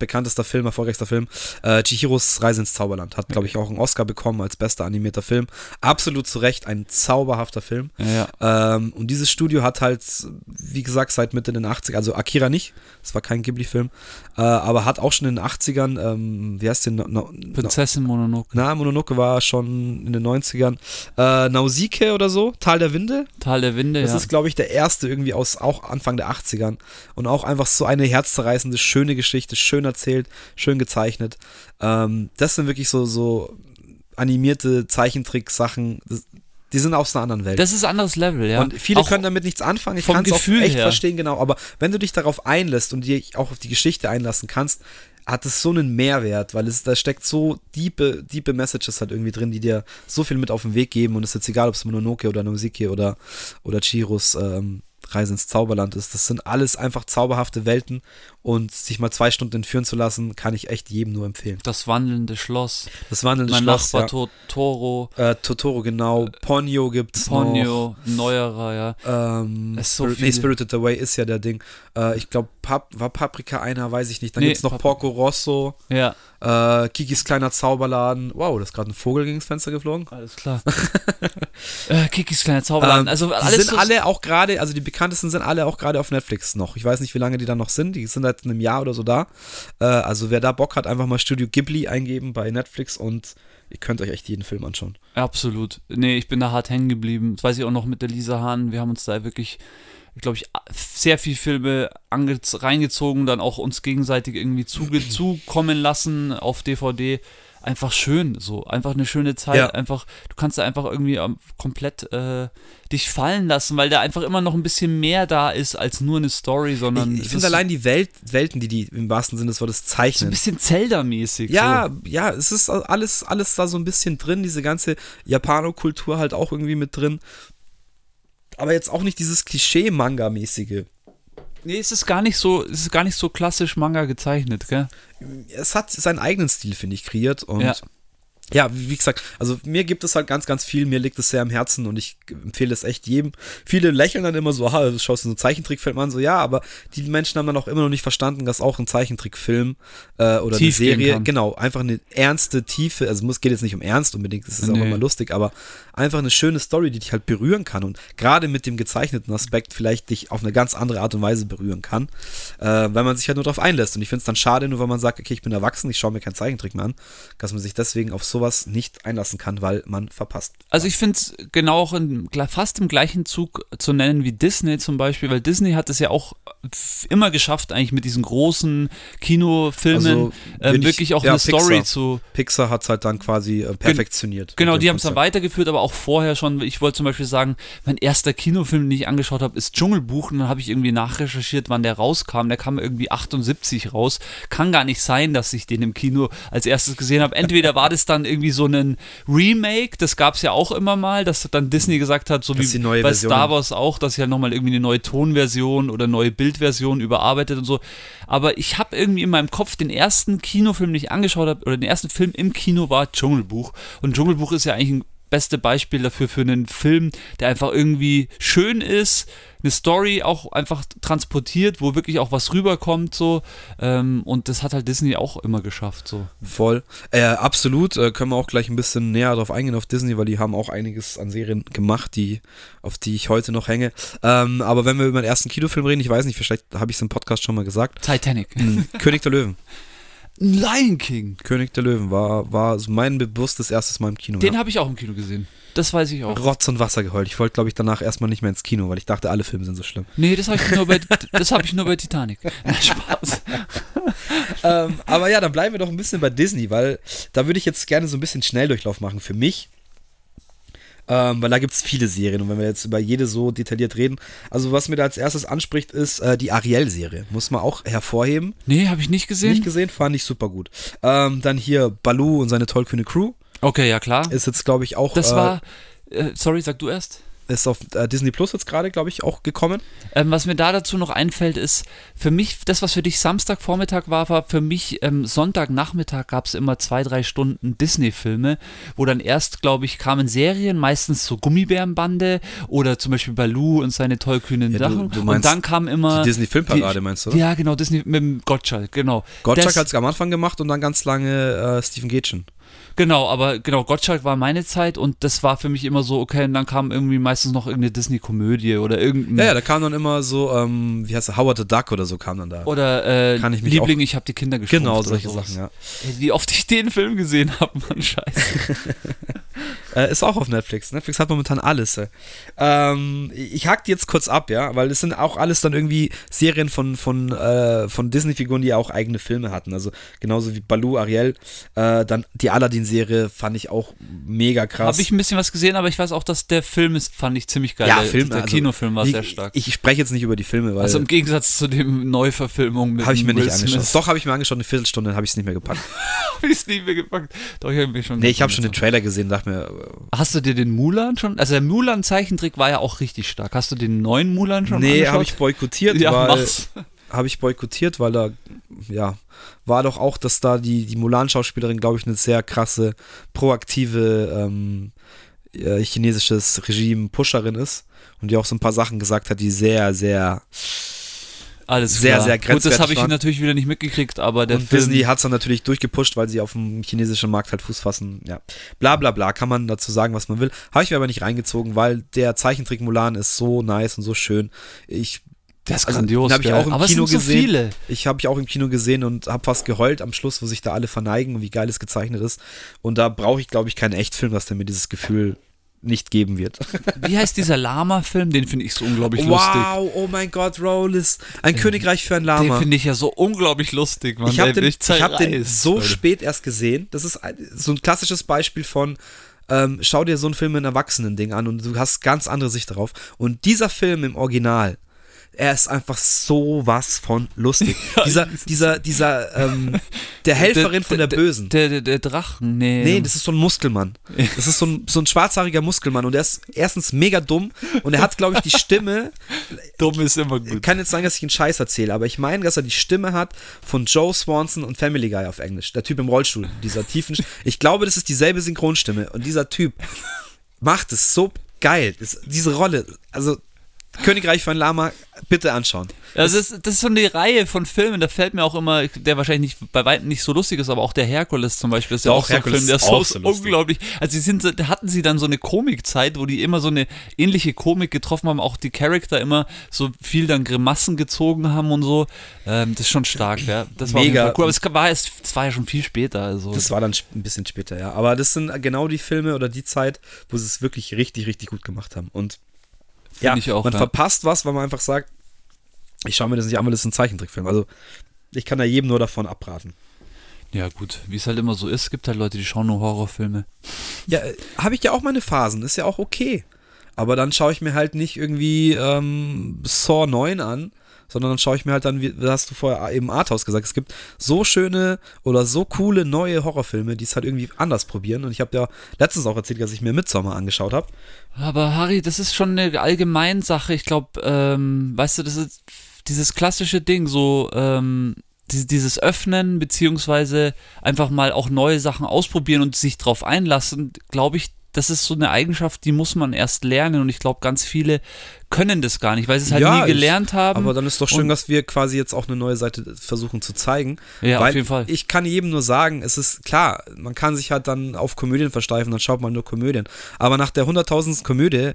bekanntester Film, erfolgreichster Film, äh, Chihiros Reise ins Zauberland. Hat, glaube ich, auch einen Oscar bekommen als bester animierter Film. Absolut zu Recht ein zauberhafter Film. Ja. Ähm, und dieses Studio hat halt, wie gesagt, seit Mitte den 80ern, also Akira nicht, das war kein Ghibli-Film, äh, aber hat auch schon in den 80ern, ähm, wie heißt der? No, no, Prinzessin Mononoke, na, Mononoke war schon in den 90ern. Äh, Nausicaa oder so, Tal der Winde. Tal der Winde, Das ja. ist, glaube ich, der erste irgendwie aus auch Anfang der 80ern. Und auch einfach so eine herzzerreißende, schöne Geschichte, schön erzählt, schön gezeichnet. Ähm, das sind wirklich so, so animierte Zeichentrick-Sachen. Die sind aus einer anderen Welt. das ist ein anderes Level, ja. Und viele Auch können damit nichts anfangen. Ich kann es auch echt her. verstehen, genau. Aber wenn du dich darauf einlässt und dich auch auf die Geschichte einlassen kannst, hat es so einen Mehrwert, weil es da steckt so diepe, diepe Messages halt irgendwie drin, die dir so viel mit auf den Weg geben. Und es ist jetzt egal, ob es Mononoke oder Nausicaa oder, oder Chiros ähm, Reise ins Zauberland ist. Das sind alles einfach zauberhafte Welten. Und sich mal zwei Stunden entführen zu lassen, kann ich echt jedem nur empfehlen. das wandelnde Schloss, Das wandelnde mein Schloss, Nachbar Totoro, ja. äh, Totoro, genau. Ponyo gibt's noch. Ponyo, neuerer, ja. Ähm, Es ist so Spirit- nee, viel. Spirited Away ist ja der Ding. Äh, ich glaube, Pap war Paprika einer, weiß ich nicht. Dann Nee, gibt's noch Pap- Porco Rosso, Ja, äh, Kikis kleiner Zauberladen. Wow, da ist gerade ein Vogel gegen das Fenster geflogen. alles klar. äh, Kikis kleiner Zauberladen. Ähm, also die alles sind so- alle auch gerade, also die bekanntesten sind alle auch gerade auf Netflix noch. Ich weiß nicht, wie lange die dann noch sind. Die sind seit einem Jahr oder so da. Äh, also wer da Bock hat, einfach mal Studio Ghibli eingeben bei Netflix und ihr könnt euch echt jeden Film anschauen. Absolut. Nee, ich bin da hart hängen geblieben. Das weiß ich auch noch mit der Lisa Hahn. Wir haben uns da wirklich, glaube ich, sehr viel Filme reingezogen, dann auch uns gegenseitig irgendwie [LAUGHS] zukommen lassen auf DVD. Einfach schön, so. Einfach eine schöne Zeit. Ja. Einfach, du kannst da einfach irgendwie ähm, komplett äh, dich fallen lassen, weil da einfach immer noch ein bisschen mehr da ist als nur eine Story, sondern Ich, ich finde allein die Welt, Welten, die die im wahrsten Sinne des Wortes so ein zeichnen. bisschen Zelda-mäßig. Ja, ja, es ist alles, alles da so ein bisschen drin, diese ganze Japanokultur halt auch irgendwie mit drin. Aber jetzt auch nicht dieses Klischee-Manga-mäßige. Nee, es ist gar nicht so, es ist gar nicht so klassisch Manga gezeichnet, gell? Es hat seinen eigenen Stil, finde ich, kreiert. Und Ja. Ja. wie gesagt, also mir gibt es halt ganz, ganz viel, mir liegt es sehr am Herzen und ich empfehle es echt jedem. Viele lächeln dann immer so, ha, du schaust so einen Zeichentrickfilm an, so ja, aber die Menschen haben dann auch immer noch nicht verstanden, dass auch ein Zeichentrickfilm äh, oder Tief eine Serie, genau, einfach eine ernste Tiefe, also es geht jetzt nicht um Ernst unbedingt, es ist auch Nee. immer lustig, aber einfach eine schöne Story, die dich halt berühren kann und gerade mit dem gezeichneten Aspekt vielleicht dich auf eine ganz andere Art und Weise berühren kann, äh, weil man sich halt nur darauf einlässt. Und ich finde es dann schade, nur weil man sagt, okay, ich bin erwachsen, ich schaue mir keinen Zeichentrick mehr an, dass man sich deswegen auf sowas nicht einlassen kann, weil man verpasst. Also ich finde es genau auch in, fast im gleichen Zug zu nennen wie Disney zum Beispiel, weil Disney hat es ja auch immer geschafft, eigentlich mit diesen großen Kinofilmen Also, ähm, will ich- wirklich auch ja, eine Story Pixar. zu. Pixar hat es halt dann quasi äh, perfektioniert. Genau, mit dem die haben es dann weitergeführt, aber auch vorher schon. Ich wollte zum Beispiel sagen, mein erster Kinofilm, den ich angeschaut habe, ist Dschungelbuch. Und dann habe ich irgendwie nachrecherchiert, wann der rauskam. Der kam irgendwie 78 raus. Kann gar nicht sein, dass ich den im Kino als erstes gesehen habe. Entweder war das dann irgendwie so ein Remake, das gab es ja auch immer mal, dass dann Disney gesagt hat, so Dass wie bei Versionen- Star Wars auch, dass sie halt nochmal irgendwie eine neue Tonversion oder neue Bildversion überarbeitet und so. Aber ich habe irgendwie in meinem Kopf den ersten Kinofilm, den ich angeschaut habe, oder den ersten Film im Kino war Dschungelbuch. Und Dschungelbuch ist ja eigentlich ein beste Beispiel dafür für einen Film, der einfach irgendwie schön ist, eine Story auch einfach transportiert, wo wirklich auch was rüberkommt so ähm, und das hat halt Disney auch immer geschafft so. Voll. Äh, absolut. Äh, können wir auch gleich ein bisschen näher drauf eingehen auf Disney, weil die haben auch einiges an Serien gemacht, die, auf die ich heute noch hänge. Ähm, aber wenn wir über den ersten Kinofilm reden, ich weiß nicht, vielleicht habe ich es im Podcast schon mal gesagt. Titanic. Hm, König der Löwen. [LAUGHS] Lion King. König der Löwen war, war mein bewusstes erstes Mal im Kino. Den ja. habe ich auch im Kino gesehen. Das weiß ich auch. Rotz und Wasser geheult. Ich wollte, glaube ich, danach erstmal nicht mehr ins Kino, weil ich dachte, alle Filme sind so schlimm. Nee, das habe ich nur bei [LAUGHS] das habe ich nur bei Titanic. [LAUGHS] Na, Spaß. ähm, aber ja, dann bleiben wir doch ein bisschen bei Disney, weil da würde ich jetzt gerne so ein bisschen Schnelldurchlauf machen für mich. Ähm, weil da gibt es viele Serien und wenn wir jetzt über jede so detailliert reden. Also, was mir da als erstes anspricht, ist äh, die Ariel-Serie. Muss man auch hervorheben. Nee, habe ich nicht gesehen. Nicht gesehen, fand ich super gut. Ähm, dann hier Baloo und seine tollkühne Crew. Okay, ja klar. Ist jetzt, glaube ich, auch. Das äh, war äh, sorry, sag du erst. Ist auf äh, Disney Plus jetzt gerade, glaube ich, auch gekommen. Ähm, was mir da dazu noch einfällt, ist, für mich, das, was für dich Samstagvormittag war, war für mich ähm, Sonntagnachmittag gab es immer zwei, drei Stunden Disney-Filme, wo dann erst, glaube ich, kamen Serien, meistens so Gummibärenbande oder zum Beispiel Baloo und seine tollkühnen Ja, Sachen. du und dann kam immer. Die Disney-Filmparade, meinst du? Oder? Ja, genau, Disney mit dem Gottschalk, genau. Gottschalk hat es am Anfang gemacht und dann ganz lange äh, Stephen Gätchen. Genau, aber genau, Gottschalk war meine Zeit und das war für mich immer so, okay, und dann kam irgendwie meistens noch irgendeine Disney-Komödie oder irgendein. Ja, ja, da kam dann immer so, ähm, wie heißt er, Howard the Duck oder so kam dann da. Oder äh, Kann ich mich Liebling, ich habe die Kinder geschrumpft. genau, solche. Sachen, ja. Ey, wie oft ich den Film gesehen habe, [LAUGHS] Mann, scheiße. [LAUGHS] Äh, ist auch auf Netflix. Netflix hat momentan alles. Äh. Ähm, ich hack die jetzt kurz ab, ja, weil es sind auch alles dann irgendwie Serien von, von, äh, von Disney-Figuren, die ja auch eigene Filme hatten. Also genauso wie Baloo, Ariel. Äh, dann die Aladdin-Serie fand ich auch mega krass. Habe ich ein bisschen was gesehen, aber ich weiß auch, dass der Film ist, fand ich ziemlich geil. ja, der, Film, der also, Kinofilm war ich, sehr stark. Ich, spreche jetzt nicht über die Filme, weil also im Gegensatz zu dem Neuverfilmung mit habe ich mir Will nicht angeschaut. Smith. Doch, habe ich mir angeschaut, eine Viertelstunde, dann habe ich es nicht mehr gepackt. [LAUGHS] Hab ich es nie mehr gepackt. Doch, ich habe mich schon Nee, ich habe schon den Trailer gesehen, dachte mir, Hast du dir den Mulan schon? Also der Mulan-Zeichentrick war ja auch richtig stark. Hast du den neuen Mulan schon nee, habe ich boykottiert, Ja, weil habe ich boykottiert, weil da, ja, war doch auch, dass da die, die Mulan-Schauspielerin, glaube ich, eine sehr krasse, proaktive ähm, äh, chinesisches Regime-Pusherin ist und die auch so ein paar Sachen gesagt hat, die sehr, sehr. Alles sehr, klar. sehr Gut, das grenzwertig habe ich natürlich wieder nicht mitgekriegt, aber der und Film. Disney hat es dann natürlich durchgepusht, weil sie auf dem chinesischen Markt halt Fuß fassen. Ja, bla bla bla, kann man dazu sagen, was man will. Habe ich mir aber nicht reingezogen, weil der Zeichentrick Mulan ist so nice und so schön. Ich der ist also, grandios. den hab ich auch im aber Kino sind gesehen. so viele. Ich habe ich auch im Kino gesehen und habe fast geheult am Schluss, wo sich da alle verneigen und wie geil es gezeichnet ist. Und da brauche ich, glaube ich, keinen Echtfilm, dass der mir dieses Gefühl nicht geben wird. [LAUGHS] Wie heißt dieser Lama-Film? Den finde ich so unglaublich lustig. wow, oh mein Gott, Roll ist ein Königreich für ein Den Lama. finde ich ja so unglaublich lustig, Mann. Ich habe den, ich hab den so Alter. spät erst gesehen. Das ist ein, so ein klassisches Beispiel von, ähm, schau dir so einen Film mit einem Erwachsenen-Ding an und du hast ganz andere Sicht darauf. Und dieser Film im Original, er ist einfach so was von lustig. [LAUGHS] dieser, dieser, dieser, ähm, der [LAUGHS] Helferin von der, Bösen. Der, der, der Drachen, nee. Nee, das ist so ein Muskelmann. Das ist so ein, so ein schwarzhaariger Muskelmann und der ist erstens mega dumm und er hat, glaube ich, die Stimme. [LAUGHS] dumm ist immer gut. Kann jetzt sagen, dass ich einen Scheiß erzähle, aber ich meine, dass er die Stimme hat von Joe Swanson und Family Guy auf Englisch. Der Typ im Rollstuhl, dieser tiefen. Ich glaube, das ist dieselbe Synchronstimme und dieser Typ macht es so geil. Das, diese Rolle, also Königreich von Lama, bitte anschauen. Das, das ist so eine Reihe von Filmen, da fällt mir auch immer, der wahrscheinlich nicht, bei weitem nicht so lustig ist, aber auch der Herkules zum Beispiel ist ja auch so ein Herkules Film, der ist ist so so unglaublich. Also sie sind, da hatten sie dann so eine Komikzeit, wo die immer so eine ähnliche Komik getroffen haben, auch die Charakter immer so viel dann Grimassen gezogen haben und so. Ähm, das ist schon stark, ja. Das war Mega. Cool, aber es war, erst, es war ja schon viel später. Also. Das war dann ein bisschen später, ja. Aber das sind genau die Filme oder die Zeit, wo sie es wirklich richtig, richtig gut gemacht haben. Und ja, ich auch, man ja. verpasst was, weil man einfach sagt, ich schaue mir das nicht an, weil das ist ein Zeichentrickfilm. Also ich kann da jedem nur davon abraten. ja gut, wie es halt immer so ist, es gibt halt Leute, die schauen nur Horrorfilme. Ja, habe ich ja auch meine Phasen, ist ja auch okay. Aber dann schaue ich mir halt nicht irgendwie ähm, Saw 9 an, sondern dann schaue ich mir halt dann, wie hast du vorher eben Arthouse gesagt, es gibt so schöne oder so coole neue Horrorfilme, die es halt irgendwie anders probieren. Und ich habe ja letztens auch erzählt, dass ich mir Midsommar angeschaut habe. Aber Harry, das ist schon eine Allgemeinsache. Ich glaube, ähm, weißt du, das ist dieses klassische Ding, so ähm, dieses, Öffnen, beziehungsweise einfach mal auch neue Sachen ausprobieren und sich drauf einlassen, glaube ich, das ist so eine Eigenschaft, die muss man erst lernen und ich glaube, ganz viele können das gar nicht, weil sie es halt Ja, nie gelernt haben. Aber dann ist doch schön, dass wir quasi jetzt auch eine neue Seite versuchen zu zeigen. Ja, auf jeden Fall. Ich kann jedem nur sagen, es ist klar, man kann sich halt dann auf Komödien versteifen, dann schaut man nur Komödien. Aber nach der hunderttausendsten Komödie, äh,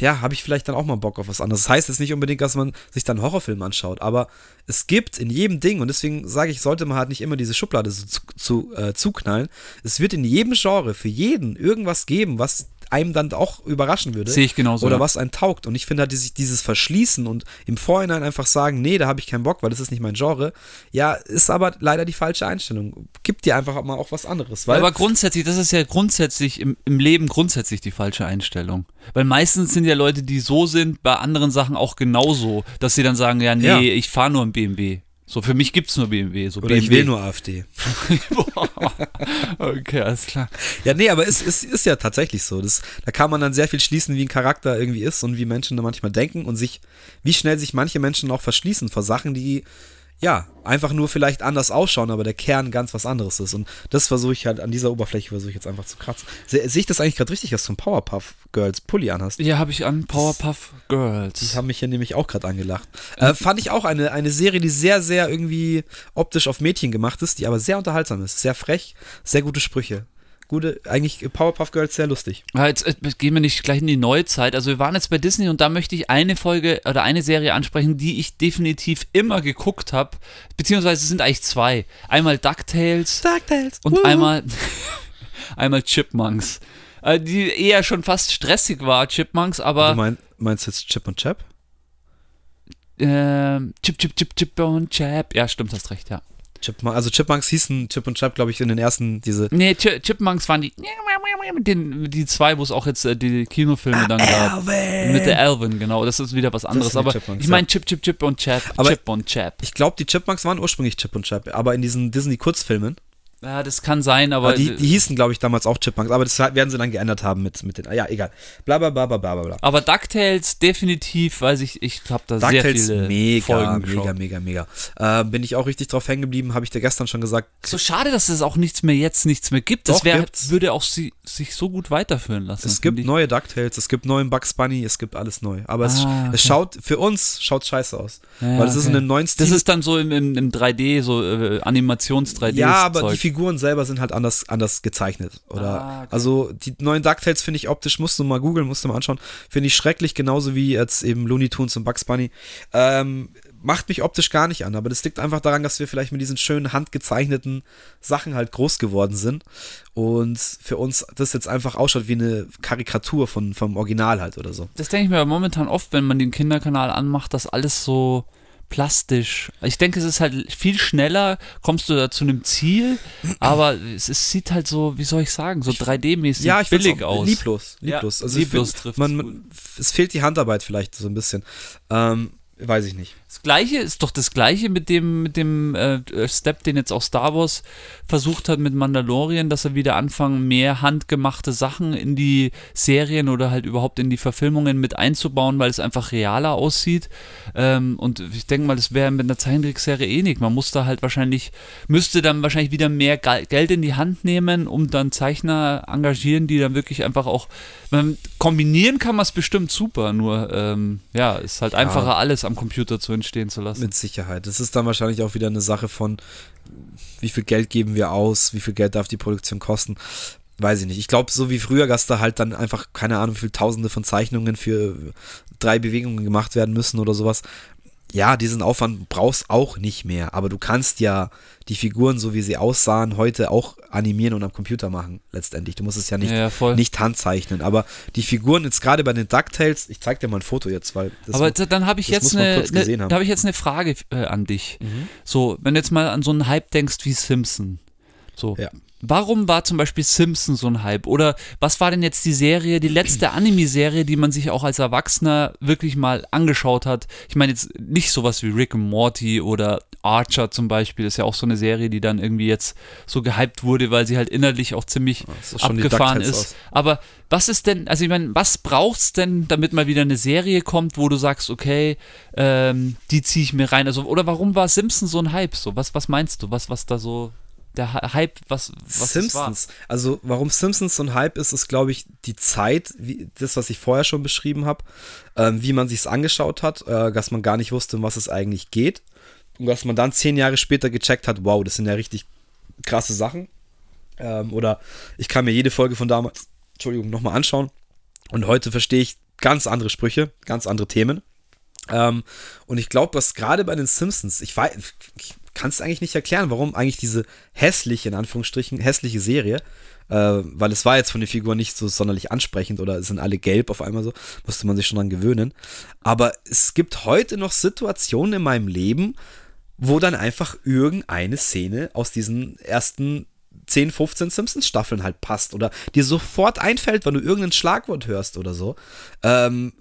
ja, habe ich vielleicht dann auch mal Bock auf was anderes. Das heißt jetzt nicht unbedingt, dass man sich dann Horrorfilm anschaut, aber es gibt in jedem Ding, und deswegen sage ich, sollte man halt nicht immer diese Schublade so zu, zu, äh, zuknallen. Es wird in jedem Genre für jeden irgendwas geben, was einem dann auch überraschen würde. Sehe ich genauso, Oder ja. was einen taugt. Und ich finde halt dieses, dieses Verschließen und im Vorhinein einfach sagen, nee, da habe ich keinen Bock, weil das ist nicht mein Genre, ja, ist aber leider die falsche Einstellung. Gibt dir einfach mal auch was anderes. Weil aber grundsätzlich, das ist ja grundsätzlich im, im Leben grundsätzlich die falsche Einstellung. Weil meistens sind ja Leute, die so sind, bei anderen Sachen auch genauso, dass sie dann sagen, ja, nee, Ja. ich fahre nur im BMW. So, für mich gibt es nur BMW. So oder BMW. ich will nur AfD. [LAUGHS] okay, alles klar. Ja, nee, aber es ist, ist ja tatsächlich so. Das, da kann man dann sehr viel schließen, wie ein Charakter irgendwie ist und wie Menschen da manchmal denken und sich, wie schnell sich manche Menschen auch verschließen vor Sachen, die ja einfach nur vielleicht anders ausschauen, aber der Kern ganz was anderes ist. Und das versuche ich halt an dieser Oberfläche versuche ich jetzt einfach zu kratzen. Se, sehe ich das eigentlich gerade richtig, dass du einen Powerpuff Girls Pulli anhast? Ja, habe ich an Powerpuff Die Girls. haben mich hier nämlich auch gerade angelacht. Äh, fand ich auch eine, eine Serie, die sehr, sehr irgendwie optisch auf Mädchen gemacht ist, die aber sehr unterhaltsam ist. Sehr frech, sehr gute Sprüche. Gute, eigentlich Powerpuff Girls sehr lustig. Ja, jetzt äh, gehen wir nicht gleich in die Neuzeit. Also wir waren jetzt bei Disney und da möchte ich eine Folge oder eine Serie ansprechen, die ich definitiv immer geguckt habe. Beziehungsweise es sind eigentlich zwei. Einmal DuckTales DuckTales. und einmal, [LAUGHS] einmal Chipmunks. Äh, Die eher schon fast stressig war, Chipmunks, Du aber mein, meinst jetzt Chip und Chap? ähm, Chip, Chip, Chip, Chip und Chap. Ja, stimmt, hast recht, ja. Chipmunk, also Chipmunks hießen Chip und Chap, glaube ich, in den ersten, diese. Nee, Ch Chipmunks waren die, den, die zwei, wo es auch jetzt äh, die Kinofilme dann gab. Mit der Alvin, genau. Das ist wieder was anderes. Aber Chipmunks, ich meine Chip, Chip, Chip und Chap. Aber- Chip und Chap. Ich glaube, die Chipmunks waren ursprünglich Chip und Chap, aber in diesen Disney-Kurzfilmen. Ja, das kann sein, aber. Aber die, die hießen, glaube ich, damals auch Chipmunks, aber das werden sie dann geändert haben mit, mit den. Ja, egal. Bla bla bla bla bla bla. aber DuckTales definitiv, weiß ich, ich habe da sehr DuckTales, viele mega, Folgen mega, geschaut. mega, mega. Äh, bin ich auch richtig drauf hängen geblieben, habe ich dir gestern schon gesagt. So schade, dass es auch nichts mehr jetzt nichts mehr gibt. Das Doch, wär, würde auch sie, sich so gut weiterführen lassen. Es gibt ich. neue DuckTales, es gibt neuen Bugs Bunny, es gibt alles neu. Aber es, Ah, okay. es schaut, für uns schaut scheiße aus. Ja, weil es ist in okay. einem neuen Stil. Das ist dann so im, im, im 3D, so äh, Animations-3D. Ja, aber Zeug. die Figuren selber sind halt anders, anders gezeichnet. Oder Ah, okay. also die neuen DuckTales finde ich optisch, musst du mal googeln, musst du mal anschauen, finde ich schrecklich, genauso wie jetzt eben Looney Tunes und Bugs Bunny. Ähm, macht mich optisch gar nicht an, aber das liegt einfach daran, dass wir vielleicht mit diesen schönen handgezeichneten Sachen halt groß geworden sind und für uns das jetzt einfach ausschaut wie eine Karikatur von, vom Original halt oder so. Das denke ich mir momentan oft, wenn man den Kinderkanal anmacht, dass alles so plastisch. Ich denke, es ist halt viel schneller, kommst du da zu einem Ziel, aber es, es sieht halt so, wie soll ich sagen, so 3D-mäßig ja, billig aus. Lieblos, Ja, lieblos. also lieblos ich find, trifft's man, man, es fehlt die Handarbeit vielleicht so ein bisschen. Ähm, weiß ich nicht. Das gleiche ist doch das gleiche mit dem, mit dem äh, Step, den jetzt auch Star Wars versucht hat mit Mandalorian, dass er wieder anfangen, mehr handgemachte Sachen in die Serien oder halt überhaupt in die Verfilmungen mit einzubauen, weil es einfach realer aussieht. Ähm, und ich denke mal, das wäre mit einer Zeichentrickserie eh nicht. Man muss da halt wahrscheinlich, müsste dann wahrscheinlich wieder mehr Ge Geld in die Hand nehmen, um dann Zeichner engagieren, die dann wirklich einfach auch kombinieren kann man es bestimmt super, nur ähm, ja, ist halt einfacher alles am Computer zu entstehen zu lassen. Mit Sicherheit. Das ist dann wahrscheinlich auch wieder eine Sache von, wie viel Geld geben wir aus, wie viel Geld darf die Produktion kosten. Weiß ich nicht. Ich glaube, so wie früher, dass da halt dann einfach, keine Ahnung, wie viele Tausende von Zeichnungen für drei Bewegungen gemacht werden müssen oder sowas. Ja, diesen Aufwand brauchst auch nicht mehr, aber du kannst ja die Figuren, so wie sie aussahen, heute auch animieren und am Computer machen, letztendlich. Du musst es ja nicht, Ja, voll. nicht handzeichnen, aber die Figuren jetzt gerade bei den DuckTales, ich zeig dir mal ein Foto jetzt, weil das Aber jetzt- dann habe ich jetzt muss eine. Mhm. da habe ich jetzt eine Frage äh, an dich. So, wenn du jetzt mal an so einen Hype denkst wie Simpson. So. Ja. Warum war zum Beispiel Simpson so ein Hype? Oder was war denn jetzt die Serie, die letzte Anime-Serie, die man sich auch als Erwachsener wirklich mal angeschaut hat? Ich meine jetzt nicht sowas wie Rick and Morty oder Archer zum Beispiel, ist ja auch so eine Serie, die dann irgendwie jetzt so gehypt wurde, weil sie halt innerlich auch ziemlich das ist abgefahren ist. aus. Aber was ist denn, also ich meine, was braucht's denn, damit mal wieder eine Serie kommt, wo du sagst, okay, ähm, die ziehe ich mir rein? Also, oder warum war Simpson so ein Hype? So, was, was meinst du? Was, was da so der Hype, was, was Simpsons. Also warum Simpsons so ein Hype ist, ist glaube ich die Zeit, wie, das was ich vorher schon beschrieben habe, ähm, wie man sich's angeschaut hat, äh, dass man gar nicht wusste, um was es eigentlich geht und dass man dann zehn Jahre später gecheckt hat, wow, das sind ja richtig krasse Sachen. Ähm, oder ich kann mir jede Folge von damals, Entschuldigung, nochmal anschauen und heute verstehe ich ganz andere Sprüche, ganz andere Themen. Ähm, und ich glaube, dass gerade bei den Simpsons, ich weiß, ich kann es eigentlich nicht erklären, warum eigentlich diese hässliche, in Anführungsstrichen, hässliche Serie, äh, weil es war jetzt von den Figuren nicht so sonderlich ansprechend oder sind alle gelb auf einmal so, musste man sich schon dran gewöhnen. Aber es gibt heute noch Situationen in meinem Leben, wo dann einfach irgendeine Szene aus diesen ersten 10, 15 Simpsons-Staffeln halt passt oder dir sofort einfällt, wenn du irgendein Schlagwort hörst oder so. Ähm,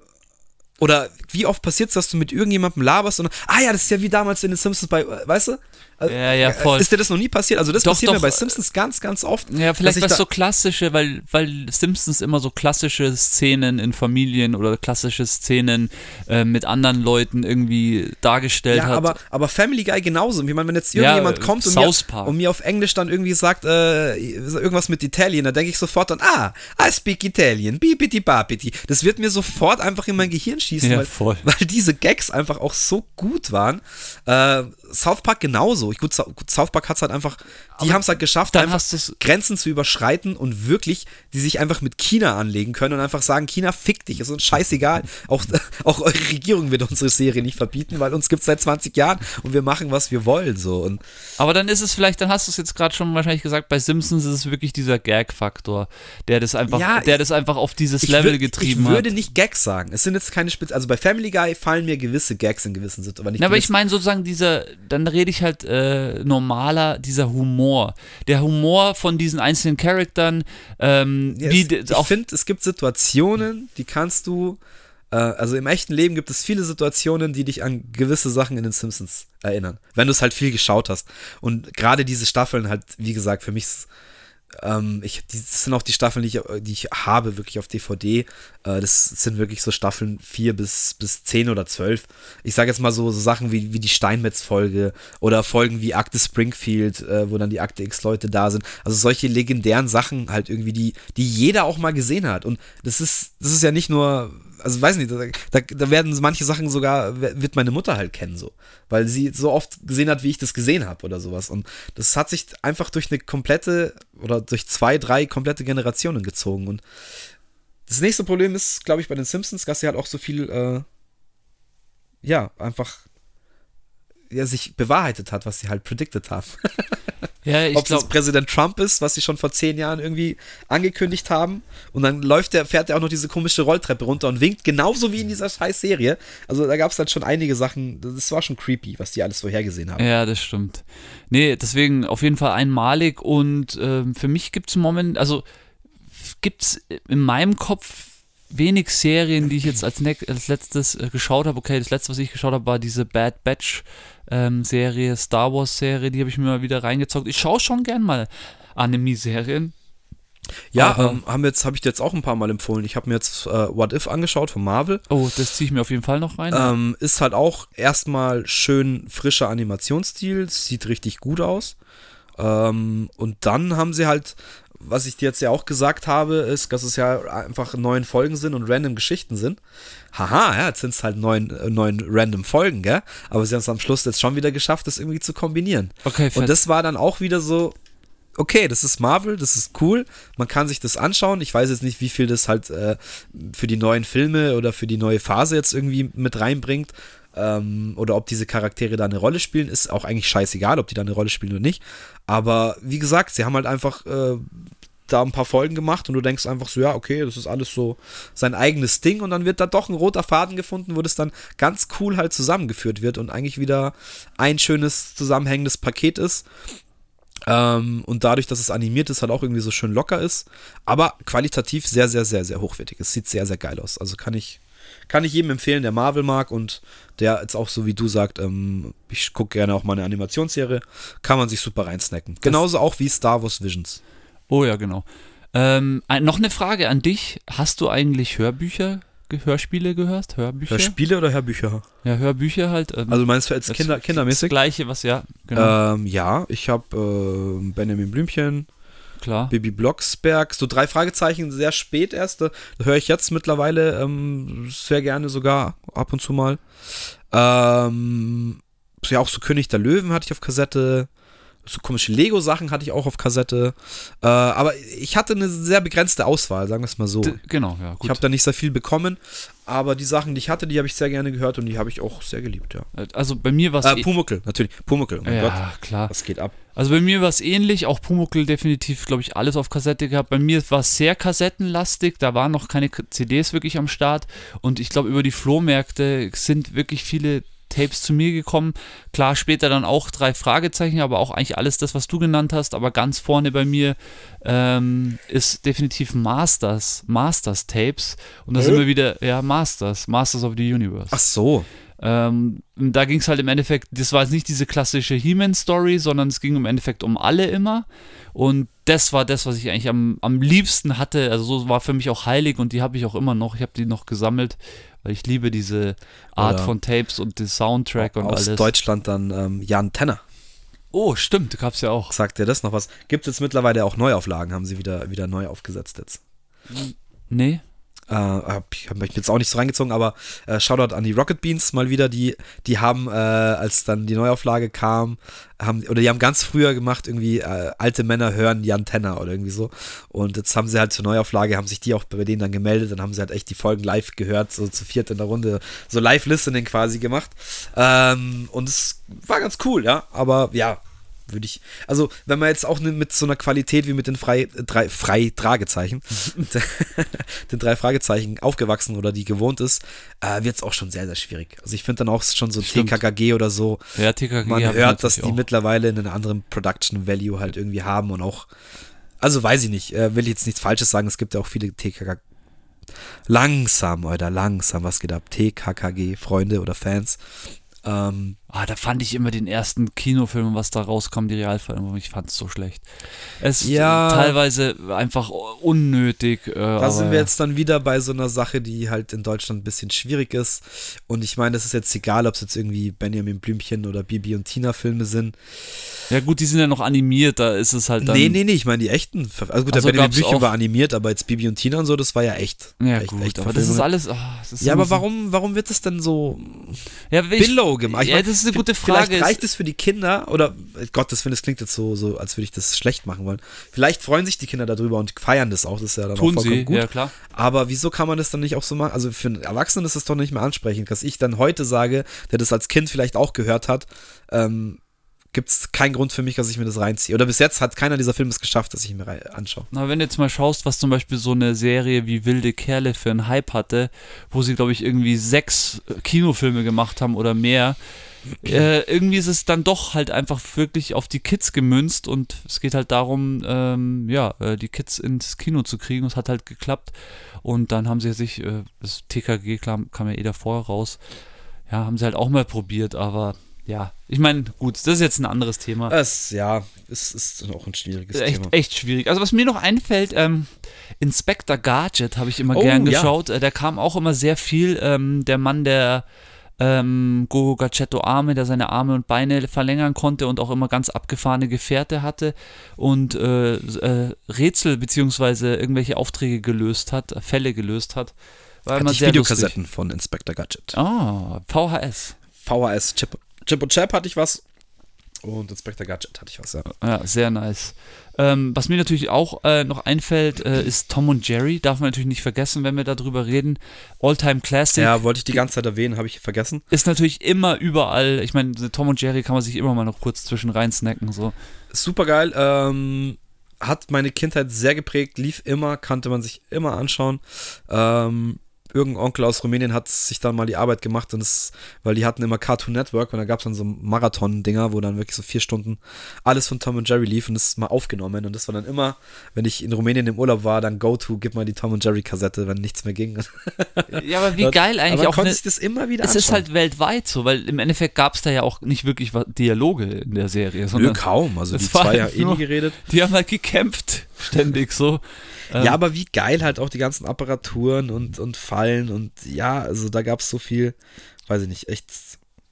oder wie oft passiert es, dass du mit irgendjemandem laberst und, ah ja, das ist ja wie damals in den Simpsons bei, weißt du? Ja, ja, voll. Ist dir das noch nie passiert? Also das Doch, passiert doch. mir bei Simpsons ganz, ganz oft. Ja, vielleicht was da- so klassische, weil, weil Simpsons immer so klassische Szenen in Familien oder klassische Szenen äh, mit anderen Leuten irgendwie dargestellt Ja, hat. aber, aber Family Guy genauso. Ich meine, wenn jetzt Ja, irgendjemand äh, kommt und mir, und mir auf Englisch dann irgendwie sagt, äh, irgendwas mit Italien, dann denke ich sofort an, ah, I speak Italian, bibidi babidi. Das wird mir sofort einfach in mein Gehirn schießen, Ja, weil, voll. [LAUGHS] weil diese Gags einfach auch so gut waren. Äh, South Park genauso. Ich, gut, South Park hat es halt einfach, die haben es halt geschafft, einfach Grenzen zu überschreiten und wirklich, die sich einfach mit China anlegen können und einfach sagen, China fick dich, ist uns scheißegal. Auch, [LAUGHS] auch eure Regierung wird unsere Serie nicht verbieten, weil uns gibt es seit 20 Jahren und wir machen, was wir wollen. So. Und Aber dann ist es vielleicht, dann hast du es jetzt gerade schon wahrscheinlich gesagt, bei Simpsons ist es wirklich dieser Gag-Faktor, der das einfach, Ja, der das einfach auf dieses ich Level getrieben Ich würde hat. nicht Gags sagen. Es sind jetzt keine Spitz. Also bei Family Guy fallen mir gewisse Gags in gewissen Situationen. aber nicht Na, aber ich meine sozusagen dieser, dann rede ich halt äh, normaler, dieser Humor. Der Humor von diesen einzelnen Charaktern, ähm, Ja, es, ich finde, es gibt Situationen, die kannst du. Äh, also im echten Leben gibt es viele Situationen, die dich an gewisse Sachen in den Simpsons erinnern. Wenn du es halt viel geschaut hast. Und gerade diese Staffeln halt, wie gesagt, für mich. Ähm, ich, das sind auch die Staffeln, die ich, die ich habe, wirklich auf DVD. Äh, das sind wirklich so Staffeln 4 bis, bis 10 oder 12. Ich sage jetzt mal so, so Sachen wie, wie die Steinmetz-Folge oder Folgen wie Akte Springfield, äh, wo dann die Akte X-Leute da sind. Also solche legendären Sachen halt irgendwie, die, die jeder auch mal gesehen hat. Und das ist, das ist ja nicht nur, also weiß nicht, da, da, da werden manche Sachen sogar, wird meine Mutter halt kennen so. Weil sie so oft gesehen hat, wie ich das gesehen habe oder sowas. Und das hat sich einfach durch eine komplette oder durch zwei, drei komplette Generationen gezogen. Und das nächste Problem ist, glaube ich, bei den Simpsons, dass sie halt auch so viel, äh, ja, einfach ja, sich bewahrheitet hat, was sie halt predicted haben. [LAUGHS] ja, Ob es Präsident Trump ist, was sie schon vor zehn Jahren irgendwie angekündigt haben. Und dann läuft der, fährt er auch noch diese komische Rolltreppe runter und winkt, genauso wie in dieser scheiß Serie. Also da gab es dann schon einige Sachen, das war schon creepy, was die alles vorhergesehen haben. ja, das stimmt. Nee, deswegen auf jeden Fall einmalig und ähm, für mich gibt es im Moment, also gibt es in meinem Kopf wenig Serien, die ich jetzt als, ne als letztes äh, geschaut habe. Okay, das letzte, was ich geschaut habe, war diese Bad Batch ähm, Serie, Star Wars Serie, die habe ich mir mal wieder reingezockt. Ich schaue schon gern mal Anime-Serien. Ja, Aber- ähm, haben jetzt, habe ich dir jetzt auch ein paar Mal empfohlen. Ich habe mir jetzt äh, What If angeschaut von Marvel. Oh, das ziehe ich mir auf jeden Fall noch rein. Ähm, ist halt auch erstmal schön frischer Animationsstil, sieht richtig gut aus. Ähm, und dann haben sie halt, was ich dir jetzt ja auch gesagt habe, ist, dass es ja einfach neun Folgen sind und random Geschichten sind. Haha, ja, jetzt sind es halt neun, äh, neun random Folgen, gell? Aber sie haben es am Schluss jetzt schon wieder geschafft, das irgendwie zu kombinieren. okay, Und fett. das war dann auch wieder so, okay, das ist Marvel, das ist cool, man kann sich das anschauen. Ich weiß jetzt nicht, wie viel das halt äh, für die neuen Filme oder für die neue Phase jetzt irgendwie mit reinbringt. Ähm, oder ob diese Charaktere da eine Rolle spielen, ist auch eigentlich scheißegal, ob die da eine Rolle spielen oder nicht. Aber wie gesagt, sie haben halt einfach äh, da ein paar Folgen gemacht und du denkst einfach so, ja, okay, das ist alles so sein eigenes Ding und dann wird da doch ein roter Faden gefunden, wo das dann ganz cool halt zusammengeführt wird und eigentlich wieder ein schönes zusammenhängendes Paket ist. Ähm, und dadurch, dass es animiert ist, halt auch irgendwie so schön locker ist, aber qualitativ sehr, sehr, sehr, sehr hochwertig. Es sieht sehr, sehr geil aus. Also kann ich, kann ich jedem empfehlen, der Marvel mag und der jetzt auch so wie du sagt, ähm, ich gucke gerne auch mal eine Animationsserie, kann man sich super reinsnacken. Genauso auch wie Star Wars Visions. Oh ja, genau. Ähm, ein, noch eine Frage an dich. Hast du eigentlich Hörbücher Hörspiele gehört? Hörbücher? Hörspiele oder Hörbücher? Ja, Hörbücher halt. Ähm, Also meinst du jetzt das- Kinder, Das kindermäßig? gleiche, was ja, genau, Ähm, ja, ich habe äh, Benjamin Blümchen, klar. Bibi Blocksberg, so drei Fragezeichen, sehr spät erst. Höre ich jetzt mittlerweile ähm, sehr gerne sogar ab und zu mal. Ähm, ja, auch so König der Löwen hatte ich auf Kassette. So komische Lego-Sachen hatte ich auch auf Kassette. Äh, aber ich hatte eine sehr begrenzte Auswahl, sagen wir es mal so. D genau, ja, Ich gut. habe da nicht sehr viel bekommen, aber die Sachen, die ich hatte, die habe ich sehr gerne gehört und die habe ich auch sehr geliebt, ja. also bei mir war es Äh, Pumuckel, natürlich. Pumuckel, oh mein Gott. ja, klar. Was geht ab? Also bei mir war es ähnlich, auch Pumuckl definitiv, glaube ich, alles auf Kassette gehabt. Bei mir war es sehr kassettenlastig, da waren noch keine CDs wirklich am Start und ich glaube, über die Flohmärkte sind wirklich viele Tapes zu mir gekommen. Klar, später dann auch drei Fragezeichen, aber auch eigentlich alles das, was du genannt hast, aber ganz vorne bei mir ähm, ist definitiv Masters, Masters Tapes und da sind wir wieder, ja, Masters, Masters of the Universe. Ach so. Ähm, da ging es halt im Endeffekt, das war jetzt nicht diese klassische He-Man-Story, sondern es ging im Endeffekt um alle immer. Und das war das, was ich eigentlich am, am liebsten hatte. Also so war für mich auch heilig und die habe ich auch immer noch. Ich habe die noch gesammelt, weil ich liebe diese Art Oder von Tapes und den Soundtrack und Aus alles. Deutschland dann ähm, Jan Tenner. Oh, stimmt, gab's ja auch. Sagt dir das noch was? Gibt es mittlerweile auch Neuauflagen, haben sie wieder, wieder neu aufgesetzt jetzt. Nee? Äh, hab ich habe mich jetzt auch nicht so reingezogen, aber äh, Shoutout an die Rocket Beans mal wieder, die, die haben, äh, als dann die Neuauflage kam, haben, oder die haben ganz früher gemacht, irgendwie äh, alte Männer hören Jan Tenner oder irgendwie so. Und jetzt haben sie halt zur Neuauflage, haben sich die auch bei denen dann gemeldet, dann haben sie halt echt die Folgen live gehört, so zu viert in der Runde, so Live-Listening quasi gemacht. Ähm, und es war ganz cool, ja, aber ja, würde ich, also wenn man jetzt auch ne- mit so einer Qualität wie mit den frei, drei, frei Tragezeichen, [LAUGHS] den drei Fragezeichen aufgewachsen oder die gewohnt ist, äh, wird es auch schon sehr, sehr schwierig. Also ich finde dann auch schon so Stimmt. TKKG oder so, Ja, TKG man hört, dass die auch. mittlerweile einen anderen Production Value halt irgendwie haben und auch, also weiß ich nicht, äh, will ich jetzt nichts Falsches sagen, es gibt ja auch viele TKKG. Langsam, oder langsam, was geht ab? TKKG, Freunde oder Fans. Ähm, Ah, da fand ich immer den ersten Kinofilm, was da rauskam, die Realverfilmung. Ich fand es so schlecht. Es ist Ja. teilweise einfach unnötig. Äh, Da sind wir jetzt dann wieder bei so einer Sache, die halt in Deutschland ein bisschen schwierig ist. Und ich meine, es ist jetzt egal, ob es jetzt irgendwie Benjamin Blümchen oder Bibi und Tina Filme sind. Ja, gut, die sind ja noch animiert, da ist es halt dann. nee, nee, nee, ich meine die echten. Also gut, Ach so, der Benjamin Blümchen war animiert, aber jetzt Bibi und Tina und so, das war ja echt. Ja, echt, gut, echt aber das ist alles. ah, das ist Ja, aber warum, warum wird es denn so Ja, Billow gemacht? Ich ja, das ist eine gute Vielleicht Frage. reicht es für die Kinder oder Gottes Willen, das klingt jetzt so, so, als würde ich das schlecht machen wollen. Vielleicht freuen sich die Kinder darüber und feiern das auch. Das ist ja dann auch Tun vollkommen sie, gut. ja klar. Aber wieso kann man das dann nicht auch so machen? Also für einen Erwachsenen ist das doch nicht mehr ansprechend, dass ich dann heute sage, der das als Kind vielleicht auch gehört hat, ähm, gibt es keinen Grund für mich, dass ich mir das reinziehe. Oder bis jetzt hat keiner dieser Filme es geschafft, dass ich mir anschaue. Na, wenn du jetzt mal schaust, was zum Beispiel so eine Serie wie Wilde Kerle für einen Hype hatte, wo sie, glaube ich, irgendwie sechs äh, Kinofilme gemacht haben oder mehr, äh, irgendwie ist es dann doch halt einfach wirklich auf die Kids gemünzt und es geht halt darum, ähm, ja, äh, die Kids ins Kino zu kriegen. Es hat halt geklappt und dann haben sie sich, äh, das TKG kam, kam ja eh davor raus, ja, haben sie halt auch mal probiert, aber ja, ich meine, gut, das ist jetzt ein anderes Thema. Es, ja, es ist auch ein schwieriges echt, Thema. echt schwierig. Also was mir noch einfällt, ähm, Inspector Gadget habe ich immer Oh, gern ja. geschaut. Äh, der kam auch immer sehr viel. Ähm, der Mann, der ähm, Gogo Gadgetto Arme, der seine Arme und Beine verlängern konnte und auch immer ganz abgefahrene Gefährte hatte und äh, äh, Rätsel beziehungsweise irgendwelche Aufträge gelöst hat, äh, Fälle gelöst hat. War Hatte immer ich sehr lustig. Videokassetten von Inspector Gadget. Ah, VHS. VHS, Chip, und Chap hatte ich was. Und Inspector Gadget hatte ich was, ja. Ja, sehr nice. Ähm, was mir natürlich auch äh, noch einfällt, äh, ist Tom und Jerry. Darf man natürlich nicht vergessen, wenn wir darüber reden. All-Time Classic Ja, wollte ich die ganze Zeit erwähnen, habe ich vergessen. ist natürlich immer überall. Ich meine, Tom und Jerry kann man sich immer mal noch kurz zwischen rein snacken. So. Super geil. Ähm, hat meine Kindheit sehr geprägt, lief immer, kannte man sich immer anschauen. Ähm, irgendein Onkel aus Rumänien hat sich dann mal die Arbeit gemacht und es, weil die hatten immer Cartoon Network und da gab es dann so Marathon-Dinger, wo dann wirklich so vier Stunden alles von Tom und Jerry lief und das ist mal aufgenommen und das war dann immer, wenn ich in Rumänien im Urlaub war, dann Go-To, gib mal die Tom und Jerry Kassette, wenn nichts mehr ging. [LAUGHS] Ja, aber wie geil eigentlich Aber auch. konnte Ne, sich das immer wieder es ist anschauen. halt weltweit so, weil im Endeffekt gab es da ja auch nicht wirklich Dialoge in der Serie, Nö, sondern kaum. Also die zwei [LAUGHS] ja eh nie geredet. die haben halt gekämpft. Ständig so. Ähm, Ja, aber wie geil halt auch die ganzen Apparaturen und, und Fallen und ja, also da gab es so viel, weiß ich nicht, echt.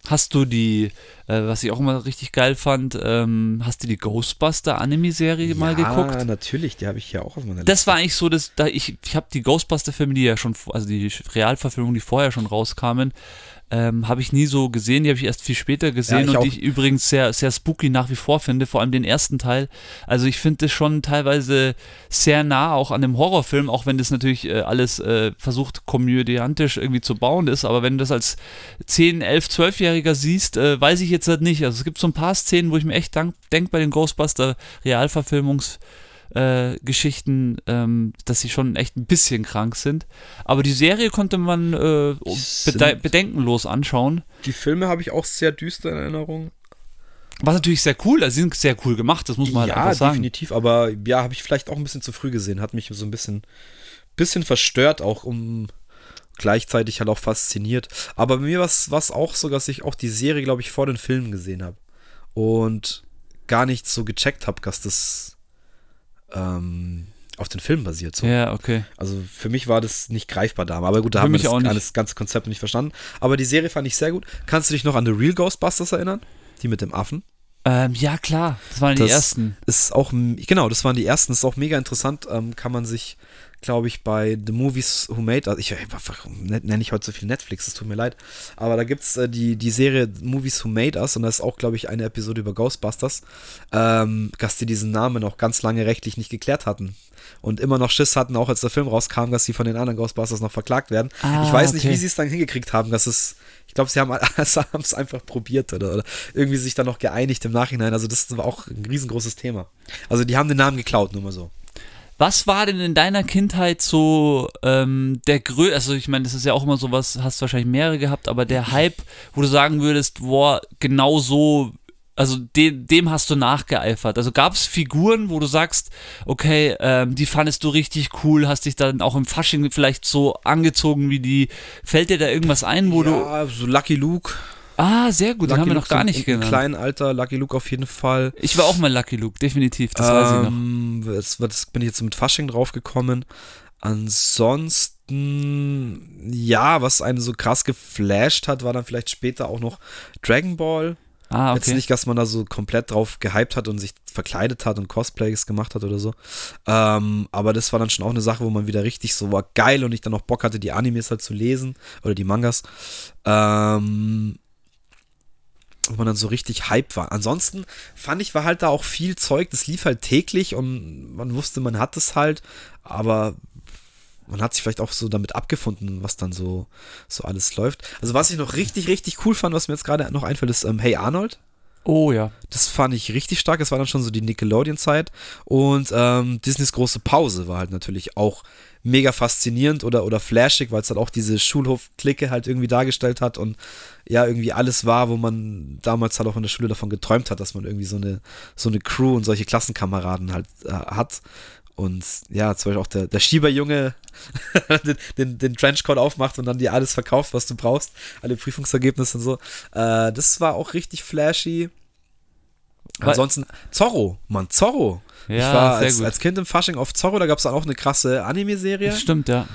Hast du die, äh, was ich auch immer richtig geil fand, ähm, hast du die Ghostbuster Anime-Serie mal ja, geguckt? natürlich, die habe ich ja auch auf meiner Das war eigentlich so, dass da ich, ich habe die Ghostbuster-Filme, die ja schon, also die Realverfilmungen, die vorher schon rauskamen, ähm, habe ich nie so gesehen. Die habe ich erst viel später gesehen ich und die ich übrigens sehr, sehr spooky nach wie vor finde, vor allem den ersten Teil. Also ich finde das schon teilweise sehr nah auch an dem Horrorfilm, auch wenn das natürlich äh, alles äh, versucht komödiantisch irgendwie zu bauen ist. Aber wenn du das als 10, 11, 12-Jähriger siehst, äh, weiß ich jetzt halt nicht. Also es gibt so ein paar Szenen, wo ich mir echt denke bei den Ghostbuster Realverfilmungs- äh, Geschichten, ähm, dass sie schon echt ein bisschen krank sind. Aber die Serie konnte man äh, bede bedenkenlos anschauen. Die Filme habe ich auch sehr düster in Erinnerung. Was natürlich sehr cool, also sie sind sehr cool gemacht, das muss man halt ja, einfach sagen. definitiv, aber ja, habe ich vielleicht auch ein bisschen zu früh gesehen, hat mich so ein bisschen, bisschen verstört, auch um gleichzeitig halt auch fasziniert. Aber bei mir war es auch so, dass ich auch die Serie, glaube ich, vor den Filmen gesehen habe und gar nicht so gecheckt habe, dass das ähm, auf den Film basiert. So. Ja, okay. Also für mich war das nicht greifbar da. Aber gut, da Für haben wir das, auch nicht. das ganze Konzept nicht verstanden. Aber die Serie fand ich sehr gut. Kannst du dich noch an The Real Ghostbusters erinnern? Die mit dem Affen? Ähm, ja, klar, das waren die Das ersten. Ist auch, genau, das waren die ersten. Ist auch mega interessant. Ähm, kann man sich, glaube ich, bei The Movies Who Made Us, ich nenne ich heute so viel Netflix, es tut mir leid. Aber da gibt es äh, die, die Serie Movies Who Made Us und da ist auch, glaube ich, eine Episode über Ghostbusters, ähm, dass die diesen Namen auch ganz lange rechtlich nicht geklärt hatten. Und immer noch Schiss hatten, auch als der Film rauskam, dass sie von den anderen Ghostbusters noch verklagt werden. Ah, ich weiß nicht, okay. wie sie es dann hingekriegt haben, dass es, ich glaube, sie haben [LAUGHS] es einfach probiert oder, oder irgendwie sich dann noch geeinigt im Nachhinein. Also das war auch ein riesengroßes Thema. Also die haben den Namen geklaut, nur mal so. Was war denn in deiner Kindheit so ähm, der größte, also ich meine, das ist ja auch immer sowas, hast wahrscheinlich mehrere gehabt, aber der Hype, wo du sagen würdest, boah, genau so, also de dem hast du nachgeeifert. Also gab es Figuren, wo du sagst, okay, ähm, die fandest du richtig cool, hast dich dann auch im Fasching vielleicht so angezogen wie die. Fällt dir da irgendwas ein, wo du. ja, so Lucky Luke. Ah, sehr gut, den haben wir noch Luke gar so nicht im, im genannt. kleinen Alter, Lucky Luke auf jeden Fall. Ich war auch mal Lucky Luke, definitiv, das weiß ich noch. Ähm, Das, das bin ich jetzt mit Fasching drauf gekommen. Ansonsten, ja, was einen so krass geflasht hat, war dann vielleicht später auch noch Dragon Ball. Ah, Jetzt okay. nicht, dass man da so komplett drauf gehypt hat und sich verkleidet hat und Cosplays gemacht hat oder so. Ähm, aber das war dann schon auch eine Sache, wo man wieder richtig so war geil und ich dann auch Bock hatte, die Animes halt zu lesen oder die Mangas. Ähm, wo man dann so richtig hype war. Ansonsten fand ich, war halt da auch viel Zeug, das lief halt täglich und man wusste, man hat es halt, aber man hat sich vielleicht auch so damit abgefunden, was dann so, so alles läuft. Also was ich noch richtig, richtig cool fand, was mir jetzt gerade noch einfällt, ist ähm, Hey Arnold. Oh ja. Das fand ich richtig stark. Das war dann schon so die Nickelodeon-Zeit. Und ähm, Disneys große Pause war halt natürlich auch mega faszinierend oder, oder flashig, weil es halt auch diese Schulhof-Clique halt irgendwie dargestellt hat und ja, irgendwie alles war, wo man damals halt auch in der Schule davon geträumt hat, dass man irgendwie so eine, so eine Crew und solche Klassenkameraden halt äh, hat. Und ja, zum Beispiel auch der, der Schieberjunge [LAUGHS] den, den, den Trenchcoat aufmacht und dann dir alles verkauft, was du brauchst, alle Prüfungsergebnisse und so. Äh, das war auch richtig flashy. Ansonsten Zorro, Mann, Zorro. Ja, ich war als, als Kind im Fasching auf Zorro, da gab es dann auch eine krasse Anime-Serie. Stimmt, ja.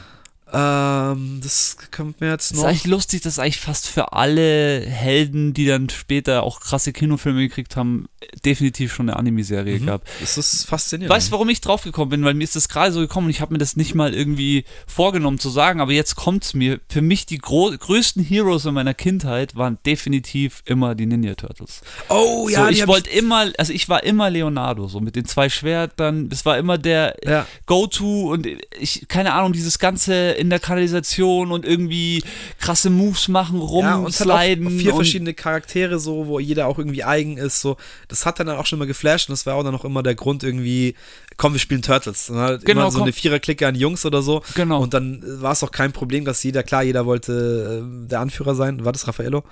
Ähm, das kommt mir jetzt Das ist noch. eigentlich lustig, dass eigentlich fast für alle Helden, die dann später auch krasse Kinofilme gekriegt haben, definitiv schon eine Anime-Serie Mhm. gab. Das ist faszinierend. Weißt du, warum ich drauf gekommen bin? Weil mir ist das gerade so gekommen und ich habe mir das nicht mal irgendwie vorgenommen zu sagen, aber jetzt kommt es mir. Für mich die größten Heroes in meiner Kindheit waren definitiv immer die Ninja Turtles. Oh ja, so, ich wollte immer, also ich war immer Leonardo, so mit den zwei Schwertern. Das war immer der Ja. Go-To und ich, keine Ahnung, dieses ganze in der Kanalisation und irgendwie krasse Moves machen, Ja, und rumsliden. vier und- verschiedene Charaktere, so, wo jeder auch irgendwie eigen ist. So, das hat dann auch schon mal geflasht und das war auch dann auch immer der Grund irgendwie, komm, wir spielen Turtles. Halt Genau, immer so komm. eine Viererklicke an Jungs oder so. Genau. Und dann war es auch kein Problem, dass jeder, klar, jeder wollte äh, der Anführer sein. War das Raffaello?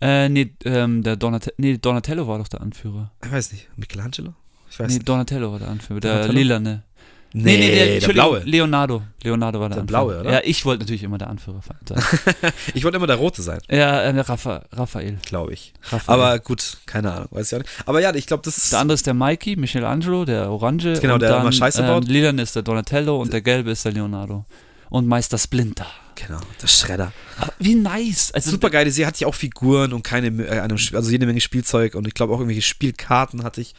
Äh, nee, ähm, der Donat nee, Donatello war doch der Anführer. Ich weiß nicht. Michelangelo? Ich weiß Nee, nicht. Donatello war der Anführer, der Donatello? Lilane. Nee, nee, nee, der Entschuldigung, blaue. Leonardo. Leonardo war der, Der blaue, oder? Ja, ich wollte natürlich immer der Anführer sein. [LAUGHS] Ich wollte immer der Rote sein, ja, äh, Rapha, Raphael. glaube ich. Raphael. Aber gut, keine Ahnung, weiß ich auch nicht. Aber ja, ich glaube, das ist. Der andere ist der Mikey, Michelangelo, der Orange. Genau, und der dann, immer Scheiße ähm, baut. Lilan ist der Donatello und der Gelbe ist der Leonardo. Und Meister Splinter. Genau, der Schredder. Aber wie nice. Also, Super geile Serie, hatte ich auch Figuren und keine, äh, also jede Menge Spielzeug und ich glaube auch irgendwelche Spielkarten hatte ich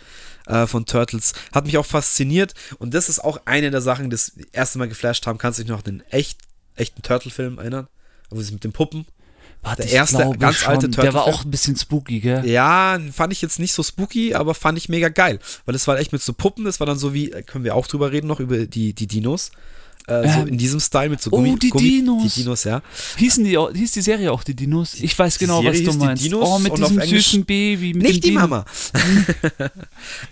äh, von Turtles. Hat mich auch fasziniert und das ist auch eine der Sachen, die das erste Mal geflasht haben. Kannst du dich noch an den echt, echten Turtle-Film erinnern? Wo sie mit den Puppen. warte, der erste ganz schon, alte Der war auch ein bisschen spooky, gell? Ja, fand ich jetzt nicht so spooky, aber fand ich mega geil. Weil das war echt mit so Puppen, das war dann so wie, äh, können wir auch drüber reden noch, über die, die Dinos. Äh, so Ähm, in diesem Style mit so oh, Gummi. die Gummi, Dinos. Die Dinos, ja. Hießen die, hieß die Serie auch die Dinos? Ich weiß genau, was du hieß die meinst. Dinos oh, mit diesem süßen Baby. Mit Nicht die Dino. Mama. [LAUGHS]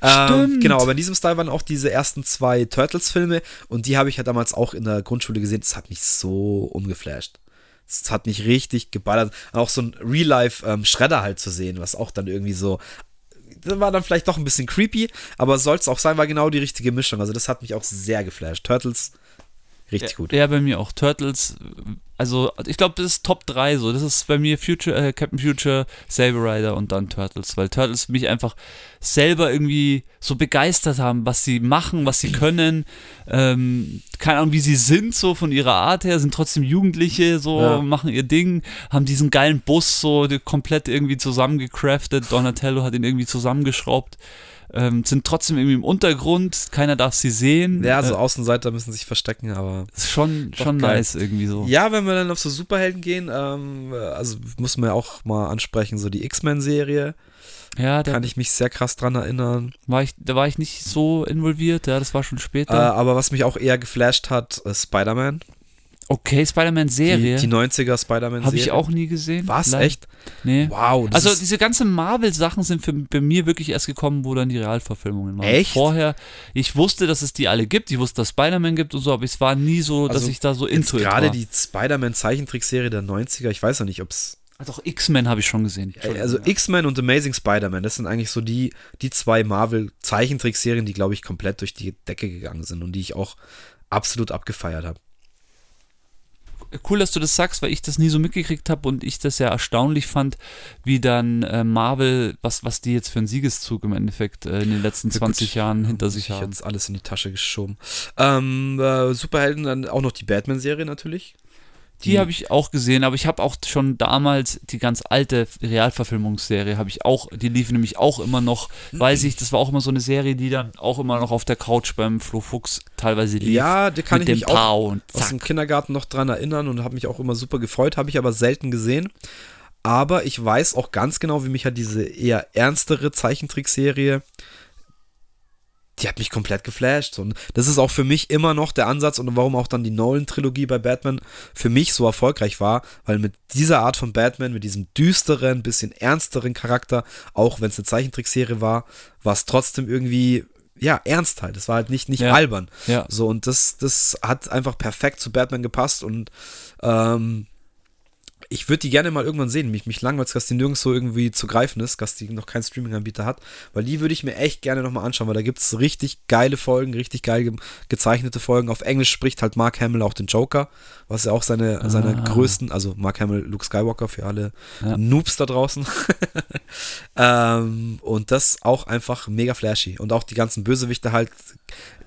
ähm, Stimmt. genau, aber in diesem Style waren auch diese ersten zwei Turtles-Filme und die habe ich ja damals auch in der Grundschule gesehen. Das hat mich so umgeflasht. Das hat mich richtig geballert. Auch so ein Real-Life-Schredder halt zu sehen, was auch dann irgendwie so. Das war dann vielleicht doch ein bisschen creepy, aber soll es auch sein, war genau die richtige Mischung. Also, das hat mich auch sehr geflasht. Turtles, richtig ja, gut. Ja, bei mir auch. Turtles, also ich glaube, das ist Top 3 so. Das ist bei mir Future, äh, Captain Future, Saber Rider und dann Turtles, weil Turtles mich einfach selber irgendwie so begeistert haben, was sie machen, was sie können. Ähm, keine Ahnung, wie sie sind, so von ihrer Art her, sind trotzdem Jugendliche, so Ja. machen ihr Ding, haben diesen geilen Bus so komplett irgendwie zusammengecraftet. Donatello hat ihn irgendwie zusammengeschraubt. Ähm, sind trotzdem irgendwie im Untergrund, keiner darf sie sehen. Ja, so äh, Außenseiter müssen sich verstecken, aber. ist schon, schon geil. nice irgendwie so. Ja, wenn wir dann auf so Superhelden gehen, ähm, also muss man ja auch mal ansprechen, so die X-Men-Serie. Ja, da Kann ich mich sehr krass dran erinnern. war ich, da war ich nicht so involviert, ja, das war schon Äh, später. aber was mich auch eher geflasht hat, ist Spider-Man. Okay, Spider-Man-Serie Die, die 90er Spider-Man-Serie. habe ich auch nie gesehen. Was? Leider. Echt? Nee. Wow. das Also diese ganzen Marvel-Sachen sind für, bei mir wirklich erst gekommen, wo dann die Realverfilmungen waren. Echt? Vorher, ich wusste, dass es die alle gibt, ich wusste, dass Spider-Man gibt und so, aber es war nie so, dass Also ich da so jetzt into it gerade die Spider-Man-Zeichentrickserie der 90er, ich weiß noch nicht, ob es. Also auch X-Men habe ich schon gesehen. Also X-Men und Amazing Spider-Man, das sind eigentlich so die, die zwei Marvel-Zeichentrickserien, die, glaube ich, komplett durch die Decke gegangen sind und die ich auch absolut abgefeiert habe. Cool, dass du das sagst, weil ich das nie so mitgekriegt habe und ich das ja erstaunlich fand, wie dann äh, Marvel, was, was die jetzt für einen Siegeszug im Endeffekt äh, in den letzten 20 Jahren hinter sich Ich haben. jetzt alles in die Tasche geschoben. Ähm, äh, Superhelden, dann auch noch die Batman-Serie natürlich. Die habe ich auch gesehen, aber ich habe auch schon damals die ganz alte Realverfilmungsserie, habe ich auch, die lief nämlich auch immer noch, weiß ich, das war auch immer so eine Serie, die dann auch immer noch auf der Couch beim Flo Fuchs teilweise lief. Ja, die kann mit ich mich auch aus dem Kindergarten noch dran erinnern und habe mich auch immer super gefreut, habe ich aber selten gesehen. Aber ich weiß auch ganz genau, wie mich hat diese eher ernstere Zeichentrickserie, die hat mich komplett geflasht. Und das ist auch für mich immer noch der Ansatz und warum auch dann die Nolan-Trilogie bei Batman für mich so erfolgreich war, weil mit dieser Art von Batman, mit diesem düsteren, bisschen ernsteren Charakter, auch wenn es eine Zeichentrickserie war, war es trotzdem irgendwie, ja, ernst halt. Es war halt nicht, nicht Ja. albern. Ja. So, und das, das hat einfach perfekt zu Batman gepasst und ähm, ich würde die gerne mal irgendwann sehen. Mich, mich langweilt dass die nirgends so irgendwie zu greifen ist, dass die noch keinen Streaming-Anbieter hat, weil die würde ich mir echt gerne nochmal anschauen, weil da gibt es richtig geile Folgen, richtig geil ge gezeichnete Folgen. Auf Englisch spricht halt Mark Hamill auch den Joker, was ja auch seine, seine Ah. größten, also Mark Hamill, Luke Skywalker für alle Ja. Noobs da draußen. [LAUGHS] ähm, und das auch einfach mega flashy. Und auch die ganzen Bösewichte halt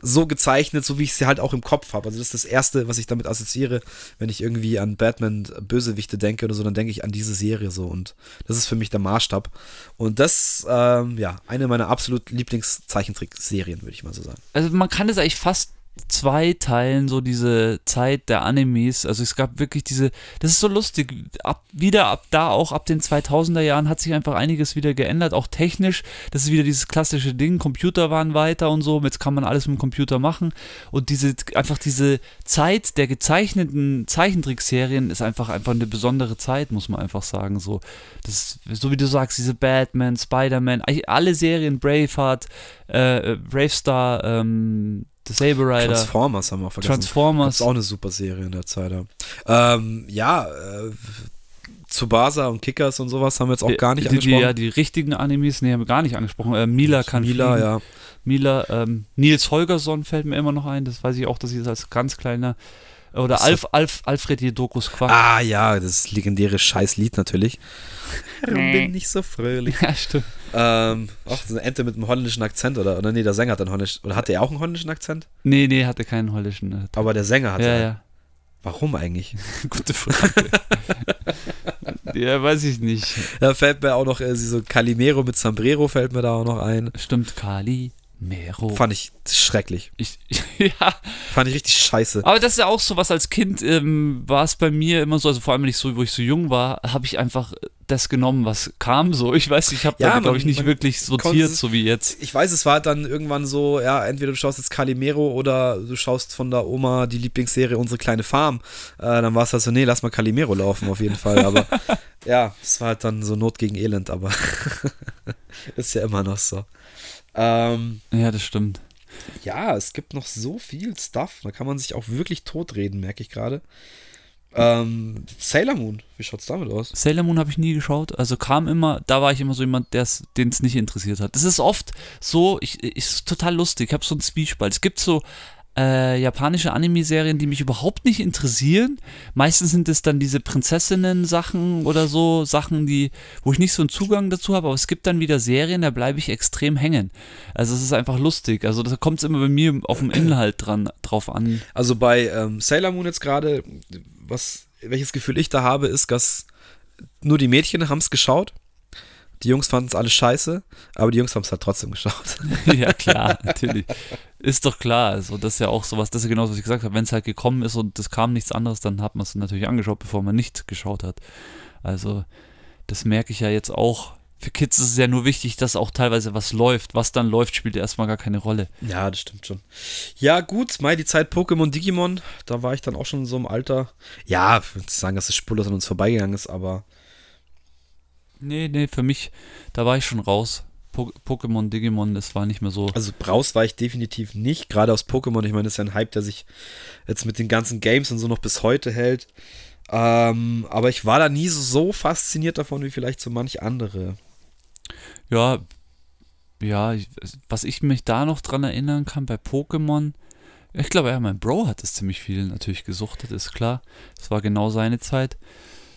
so gezeichnet, so wie ich sie halt auch im Kopf habe. Also das ist das Erste, was ich damit assoziiere, wenn ich irgendwie an Batman Bösewichte denke oder so, dann denke ich an diese Serie so. Und das ist für mich der Maßstab. Und das, ähm, ja, eine meiner absolut Lieblingszeichentrickserien, würde ich mal so sagen. Also man kann es eigentlich fast zwei teilen, so diese Zeit der Animes. Also es gab wirklich diese, das ist so lustig, ab, wieder ab da auch, ab den 2000er Jahren hat sich einfach einiges wieder geändert, auch technisch. Das ist wieder dieses klassische Ding, Computer waren weiter und so, jetzt kann man alles mit dem Computer machen. Und diese, einfach diese Zeit der gezeichneten Zeichentrickserien ist einfach, einfach eine besondere Zeit, muss man einfach sagen. So, das, so wie du sagst, diese Batman, Spider-Man, alle Serien, Braveheart, äh, äh, Bravestar, ähm, Saber Rider, Transformers haben wir auch vergessen. Das Transformers. ist auch eine super Serie in der Zeit. Ja, ähm, ja äh, Tsubasa und Kickers und sowas haben wir jetzt auch gar nicht die, die, angesprochen. ja, die richtigen Animes, nee, haben wir gar nicht angesprochen. Äh, Mila kann Mila, fliegen. ja. Mila, ähm, Nils Holgersson fällt mir immer noch ein, das weiß ich auch, dass ich das als ganz kleiner oder. Alf, Alf, Alfred Jedokus Quack. Ah ja, das legendäre Scheißlied natürlich. [LAUGHS] Bin nicht so fröhlich. Ja, stimmt. Ähm, auch so eine Ente mit einem holländischen Akzent, oder? Oder nee, der Sänger hat einen holländischen. Oder hatte er auch einen holländischen Akzent? Nee, nee, hatte keinen holländischen. äh, Aber der Sänger hatte. Ja, einen. ja. Warum eigentlich? [LAUGHS] Gute Frage. [LAUGHS] ja, weiß ich nicht. Da fällt mir auch noch äh, so Calimero mit Sombrero fällt mir da auch noch ein. Stimmt, Kali, Mero. Fand ich schrecklich. Ich, [LAUGHS] ja, Fand ich richtig scheiße. aber das ist ja auch so was als Kind ähm, war es bei mir immer so, also vor allem wenn ich so, wo ich so jung war, habe ich einfach das genommen, was kam so. Ich weiß, ich habe Ja, da glaube ich nicht wirklich sortiert, so wie jetzt. Ich weiß, es war dann irgendwann so, ja, entweder du schaust jetzt Calimero oder du schaust von der Oma die Lieblingsserie Unsere kleine Farm. Äh, dann war es halt so, nee, lass mal Calimero laufen auf jeden Fall. Aber [LAUGHS] ja, es war halt dann so Not gegen Elend, aber [LAUGHS] ist ja immer noch so. Ähm, Ja, das stimmt. ja, es gibt noch so viel Stuff. Da kann man sich auch wirklich totreden, merke ich gerade. Ähm, Sailor Moon, wie schaut's damit aus? Sailor Moon habe ich nie geschaut. Also kam immer, da war ich immer so jemand, den es nicht interessiert hat. Das ist oft so, ich, ich ist total lustig. Ich habe so einen Zwiespalt. Es gibt so äh, japanische Anime-Serien, die mich überhaupt nicht interessieren. Meistens sind es dann diese Prinzessinnen-Sachen oder so, Sachen, die, wo ich nicht so einen Zugang dazu habe, aber es gibt dann wieder Serien, da bleibe ich extrem hängen. Also es ist einfach lustig. Also da kommt es immer bei mir auf den Inhalt dran, drauf an. Also bei ähm, Sailor Moon jetzt gerade, was, welches Gefühl ich da habe, ist, dass nur die Mädchen haben es geschaut. Die Jungs fanden es alle scheiße, aber die Jungs haben es halt trotzdem geschaut. [LAUGHS] ja, klar, natürlich. Ist doch klar. Also, das ist ja auch sowas, das ist ja genau, was ich gesagt habe. Wenn es halt gekommen ist und es kam nichts anderes, dann hat man es natürlich angeschaut, bevor man nicht geschaut hat. Also, das merke ich ja jetzt auch. Für Kids ist es ja nur wichtig, dass auch teilweise was läuft. Was dann läuft, spielt erstmal gar keine Rolle. Ja, das stimmt schon. Ja, gut, Mai, die Zeit Pokémon, Digimon, da war ich dann auch schon in so einem Alter. Ja, ich würde sagen, dass es spurlos an uns vorbeigegangen ist, aber Nee, nee, für mich, da war ich schon raus. Po Pokémon, Digimon, das war nicht mehr so. also raus war ich definitiv nicht. Gerade aus Pokémon, ich meine, das ist ja ein Hype, der sich jetzt mit den ganzen Games und so noch bis heute hält. Ähm, aber ich war da nie so, so fasziniert davon wie vielleicht so manch andere. Ja, ja, ich, was ich mich da noch dran erinnern kann bei Pokémon, ich glaube, ja, mein Bro hat es ziemlich viel natürlich gesuchtet, ist klar. Das war genau seine Zeit.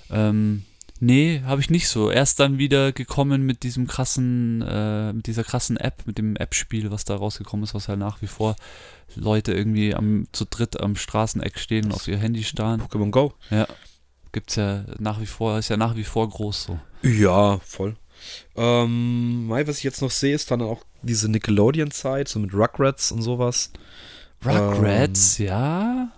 Ähm, nee, habe ich nicht so. Erst dann wieder gekommen mit diesem krassen, äh, mit dieser krassen App, mit dem App-Spiel, was da rausgekommen ist, was halt nach wie vor Leute irgendwie am, zu dritt am Straßeneck stehen und auf ihr Handy starren. Pokémon Go. Ja, gibt's ja nach wie vor, ist ja nach wie vor groß so. Ja, voll. Ähm, was ich jetzt noch sehe, ist dann auch diese Nickelodeon-Zeit, so mit Rugrats und sowas. Rugrats, ja.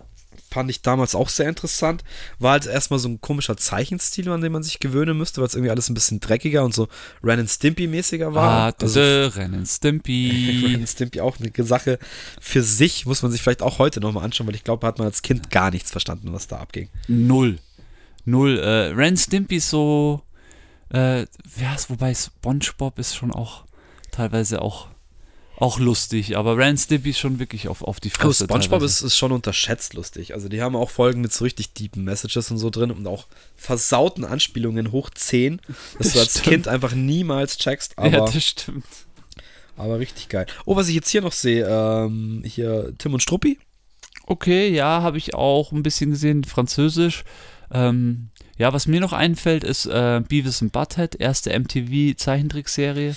Fand ich damals auch sehr interessant. War halt erstmal so ein komischer Zeichenstil, an den man sich gewöhnen müsste, weil es irgendwie alles ein bisschen dreckiger und so Ren and Stimpy-mäßiger war. Ah, also also, Rennen Stimpy. [LAUGHS] Ren and Stimpy auch eine Sache für sich, muss man sich vielleicht auch heute nochmal anschauen, weil ich glaube, da hat man als Kind gar nichts verstanden, was da abging. Null. Null. Äh, Ren Stimpy ist so. Äh, ja, wobei SpongeBob ist schon auch teilweise auch, auch lustig, aber Ren Stimpy ist schon wirklich auf, auf die Aber Fresse. SpongeBob teilweise. ist, ist schon unterschätzt lustig. Also die haben auch Folgen mit so richtig deepen Messages und so drin und auch versauten Anspielungen hoch 10, dass du als Stimmt. Kind einfach niemals checkst, aber, ja, das stimmt. aber richtig geil. Oh, was ich jetzt hier noch sehe, ähm, hier Tim und Struppi. Okay, ja, habe ich auch ein bisschen gesehen, Französisch. Ähm, ja, was mir noch einfällt, ist äh, Beavis and Butthead, erste MTV-Zeichentrickserie.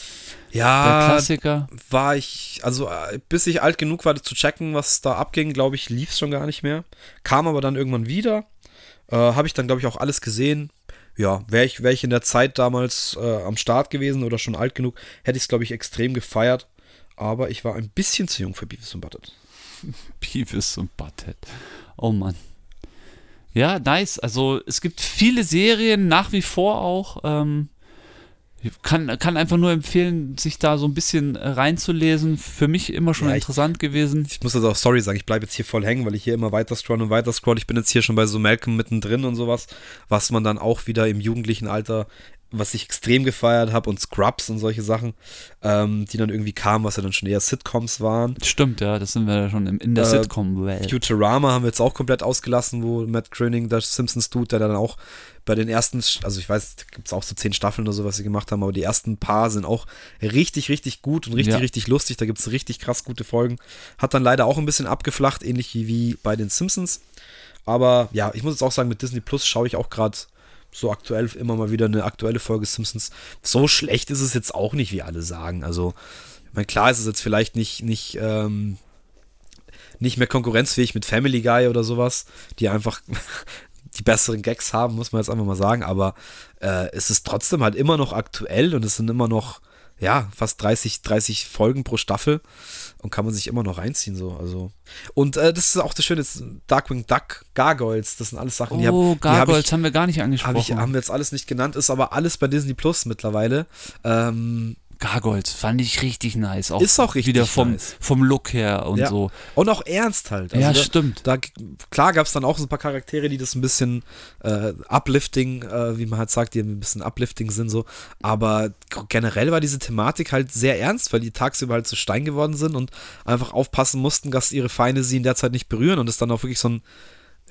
Der Ja, Klassiker. war ich, also äh, bis ich alt genug war zu checken, was da abging, glaube ich, lief es schon gar nicht mehr. Kam aber dann irgendwann wieder. Äh, Habe ich dann, glaube ich, auch alles gesehen. Ja, wäre ich, wär ich in der Zeit damals äh, am Start gewesen oder schon alt genug, hätte ich es, glaube ich, extrem gefeiert. Aber ich war ein bisschen zu jung für Beavis und Butthead. [LAUGHS] Beavis und Butthead. Oh Mann. Ja, nice. Also es gibt viele Serien nach wie vor auch. Ähm, ich kann, kann einfach nur empfehlen, sich da so ein bisschen reinzulesen. Für mich immer schon Ja, ich- interessant gewesen. Ich muss also auch sorry sagen, ich bleibe jetzt hier voll hängen, weil ich hier immer weiter scroll und weiter scroll. Ich bin jetzt hier schon bei so Malcolm mittendrin und sowas, was man dann auch wieder im jugendlichen Alter was ich extrem gefeiert habe und Scrubs und solche Sachen, ähm, die dann irgendwie kamen, was ja dann schon eher Sitcoms waren. Stimmt, ja, das sind wir ja schon in der Äh, Sitcom-Welt. Futurama haben wir jetzt auch komplett ausgelassen, wo Matt Groening das Simpsons tut, der dann auch bei den ersten, also ich weiß, gibt es auch so zehn Staffeln oder so, was sie gemacht haben, aber die ersten paar sind auch richtig, richtig gut und richtig, Ja. richtig lustig. Da gibt es richtig krass gute Folgen. Hat dann leider auch ein bisschen abgeflacht, ähnlich wie bei den Simpsons. Aber ja, ich muss jetzt auch sagen, mit Disney Plus schaue ich auch gerade so aktuell immer mal wieder eine aktuelle Folge Simpsons. So schlecht ist es jetzt auch nicht, wie alle sagen. Also, ich meine, klar ist es jetzt vielleicht nicht, nicht, ähm, nicht mehr konkurrenzfähig mit Family Guy oder sowas, die einfach [LAUGHS] die besseren Gags haben, muss man jetzt einfach mal sagen. Aber äh, es ist trotzdem halt immer noch aktuell und es sind immer noch, ja, fast 30, 30 Folgen pro Staffel und kann man sich immer noch reinziehen so. Also und äh, das ist auch das Schöne, jetzt Darkwing Duck, Gargoyles, das sind alles Sachen, die oh, hab- die hab Gargoyles ich, haben wir gar nicht angesprochen. hab ich, haben wir jetzt alles nicht genannt, ist aber alles bei Disney Plus mittlerweile. Ähm, Gargoyles fand ich richtig nice. Auch Ist auch richtig Wieder vom, nice. vom Look her und ja. so. Und auch ernst halt. Ja, da, stimmt. Da, klar gab es dann auch so ein paar Charaktere, die das ein bisschen äh, uplifting, äh, wie man halt sagt, die ein bisschen uplifting sind so. Aber generell war diese Thematik halt sehr ernst, weil die tagsüber halt zu Stein geworden sind und einfach aufpassen mussten, dass ihre Feinde sie in der Zeit nicht berühren und es dann auch wirklich so ein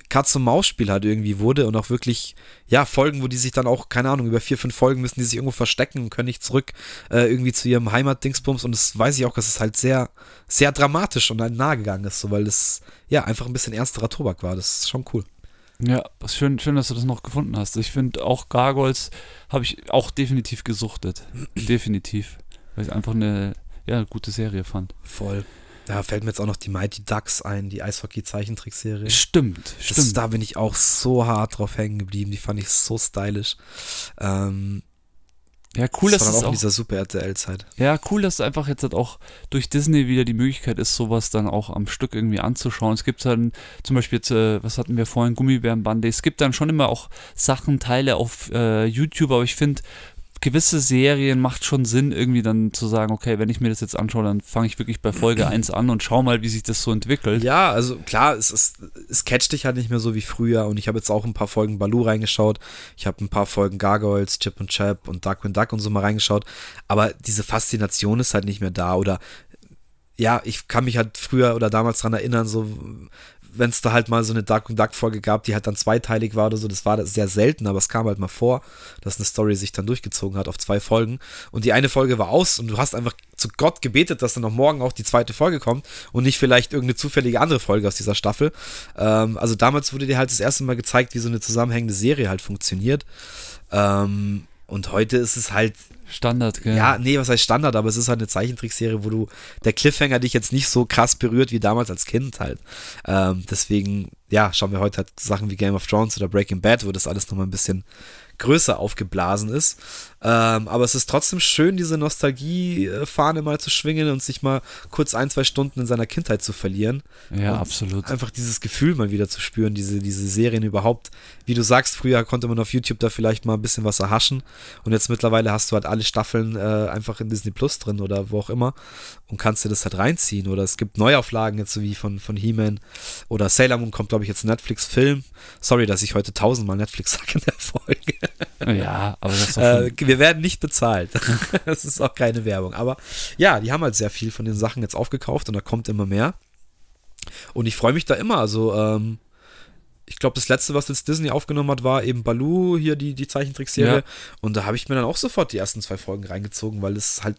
Katz-und-Maus-Spiel halt irgendwie wurde und auch wirklich, ja, Folgen, wo die sich dann auch, keine Ahnung, über vier, fünf Folgen müssen die sich irgendwo verstecken und können nicht zurück äh, irgendwie zu ihrem Heimatdingsbums und das weiß ich auch, dass es halt sehr, sehr dramatisch und halt nahe gegangen ist, so, weil es, ja, einfach ein bisschen ernsterer Tobak war. Das ist schon cool. Ja, was schön, schön, dass du das noch gefunden hast. Ich finde auch Gargoyles habe ich auch definitiv gesuchtet. [CLEARS THROAT] definitiv. Weil ich einfach eine ja, gute Serie fand. Voll. Da fällt mir jetzt auch noch die Mighty Ducks ein, die Eishockey-Zeichentrickserie. Stimmt, Das, stimmt. da bin ich auch so hart drauf hängen geblieben. Die fand ich so stylisch. Ähm, ja, cool, das dass war es auch, in dieser Super RTL-Zeit. ja, cool, dass einfach jetzt halt auch durch Disney wieder die Möglichkeit ist, sowas dann auch am Stück irgendwie anzuschauen. Es gibt dann zum Beispiel jetzt, äh, was hatten wir vorhin, Gummibärenbande. Es gibt dann schon immer auch Sachen, Teile auf äh, YouTube, aber ich finde, gewisse Serien macht schon Sinn, irgendwie dann zu sagen, okay, wenn ich mir das jetzt anschaue, dann fange ich wirklich bei Folge [CLEARS THROAT] 1 an und schau mal, wie sich das so entwickelt. Ja, also klar, es, ist, es catcht dich halt nicht mehr so wie früher und ich habe jetzt auch ein paar Folgen Baloo reingeschaut. Ich habe ein paar Folgen Gargoyles, Chip und Chap und Darkwing Duck und so mal reingeschaut. Aber diese Faszination ist halt nicht mehr da oder ja, ich kann mich halt früher oder damals dran erinnern, so wenn es da halt mal so eine Darkwing Duck Folge gab, die halt dann zweiteilig war oder so, das war sehr selten, aber es kam halt mal vor, dass eine Story sich dann durchgezogen hat auf zwei Folgen und die eine Folge war aus und du hast einfach zu Gott gebetet, dass dann noch morgen auch die zweite Folge kommt und nicht vielleicht irgendeine zufällige andere Folge aus dieser Staffel. Ähm, also damals wurde dir halt das erste Mal gezeigt, wie so eine zusammenhängende Serie halt funktioniert. Ähm, und heute ist es halt Standard, gell? ja, nee, was heißt Standard, aber es ist halt eine Zeichentrickserie, wo du der Cliffhanger dich jetzt nicht so krass berührt wie damals als Kind halt. Ähm, deswegen, ja, schauen wir heute halt Sachen wie Game of Thrones oder Breaking Bad, wo das alles nochmal ein bisschen größer aufgeblasen ist. Ähm, aber es ist trotzdem schön, diese Nostalgie-Fahne mal zu schwingen und sich mal kurz ein, zwei Stunden in seiner Kindheit zu verlieren. Ja, Und absolut. Einfach dieses Gefühl mal wieder zu spüren, diese, diese Serien überhaupt. Wie du sagst, früher konnte man auf YouTube da vielleicht mal ein bisschen was erhaschen und jetzt mittlerweile hast du halt alle Staffeln äh, einfach in Disney Plus drin oder wo auch immer und kannst dir das halt reinziehen. Oder es gibt Neuauflagen jetzt so wie von, von He-Man oder Sailor Moon kommt, glaube ich, jetzt ein Netflix-Film. Sorry, dass ich heute tausendmal Netflix [LAUGHS] sage in der Folge. Ja, aber das ist Äh, wir werden nicht bezahlt. [LAUGHS] das ist auch keine Werbung. Aber ja, die haben halt sehr viel von den Sachen jetzt aufgekauft und da kommt immer mehr. Und ich freue mich da immer. Also, ähm, ich glaube, das letzte, was jetzt Disney aufgenommen hat, war eben Baloo, hier die, die Zeichentrickserie. Ja. Und da habe ich mir dann auch sofort die ersten zwei Folgen reingezogen, weil es halt.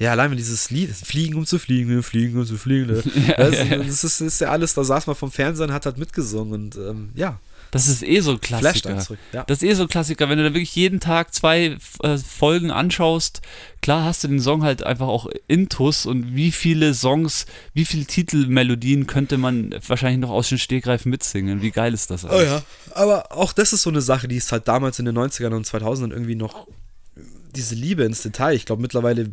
Ja, allein wenn dieses Lied, Fliegen um zu fliegen, Fliegen um zu fliegen, ne? [LAUGHS] das, das, ist, ist ja alles, da saß man vom Fernseher und hat halt mitgesungen und ähm, ja, das ist eh so ein Klassiker. zurück. Ja. Das ist eh so ein Klassiker, wenn du da wirklich jeden Tag zwei äh, Folgen anschaust, klar hast du den Song halt einfach auch intus und wie viele Songs, wie viele Titelmelodien könnte man wahrscheinlich noch aus den Stegreif mitsingen. Wie geil ist das Oh eigentlich? ja, aber auch das ist so eine Sache, die ist halt damals in den 90ern und 2000ern irgendwie noch diese Liebe ins Detail. Ich glaube mittlerweile,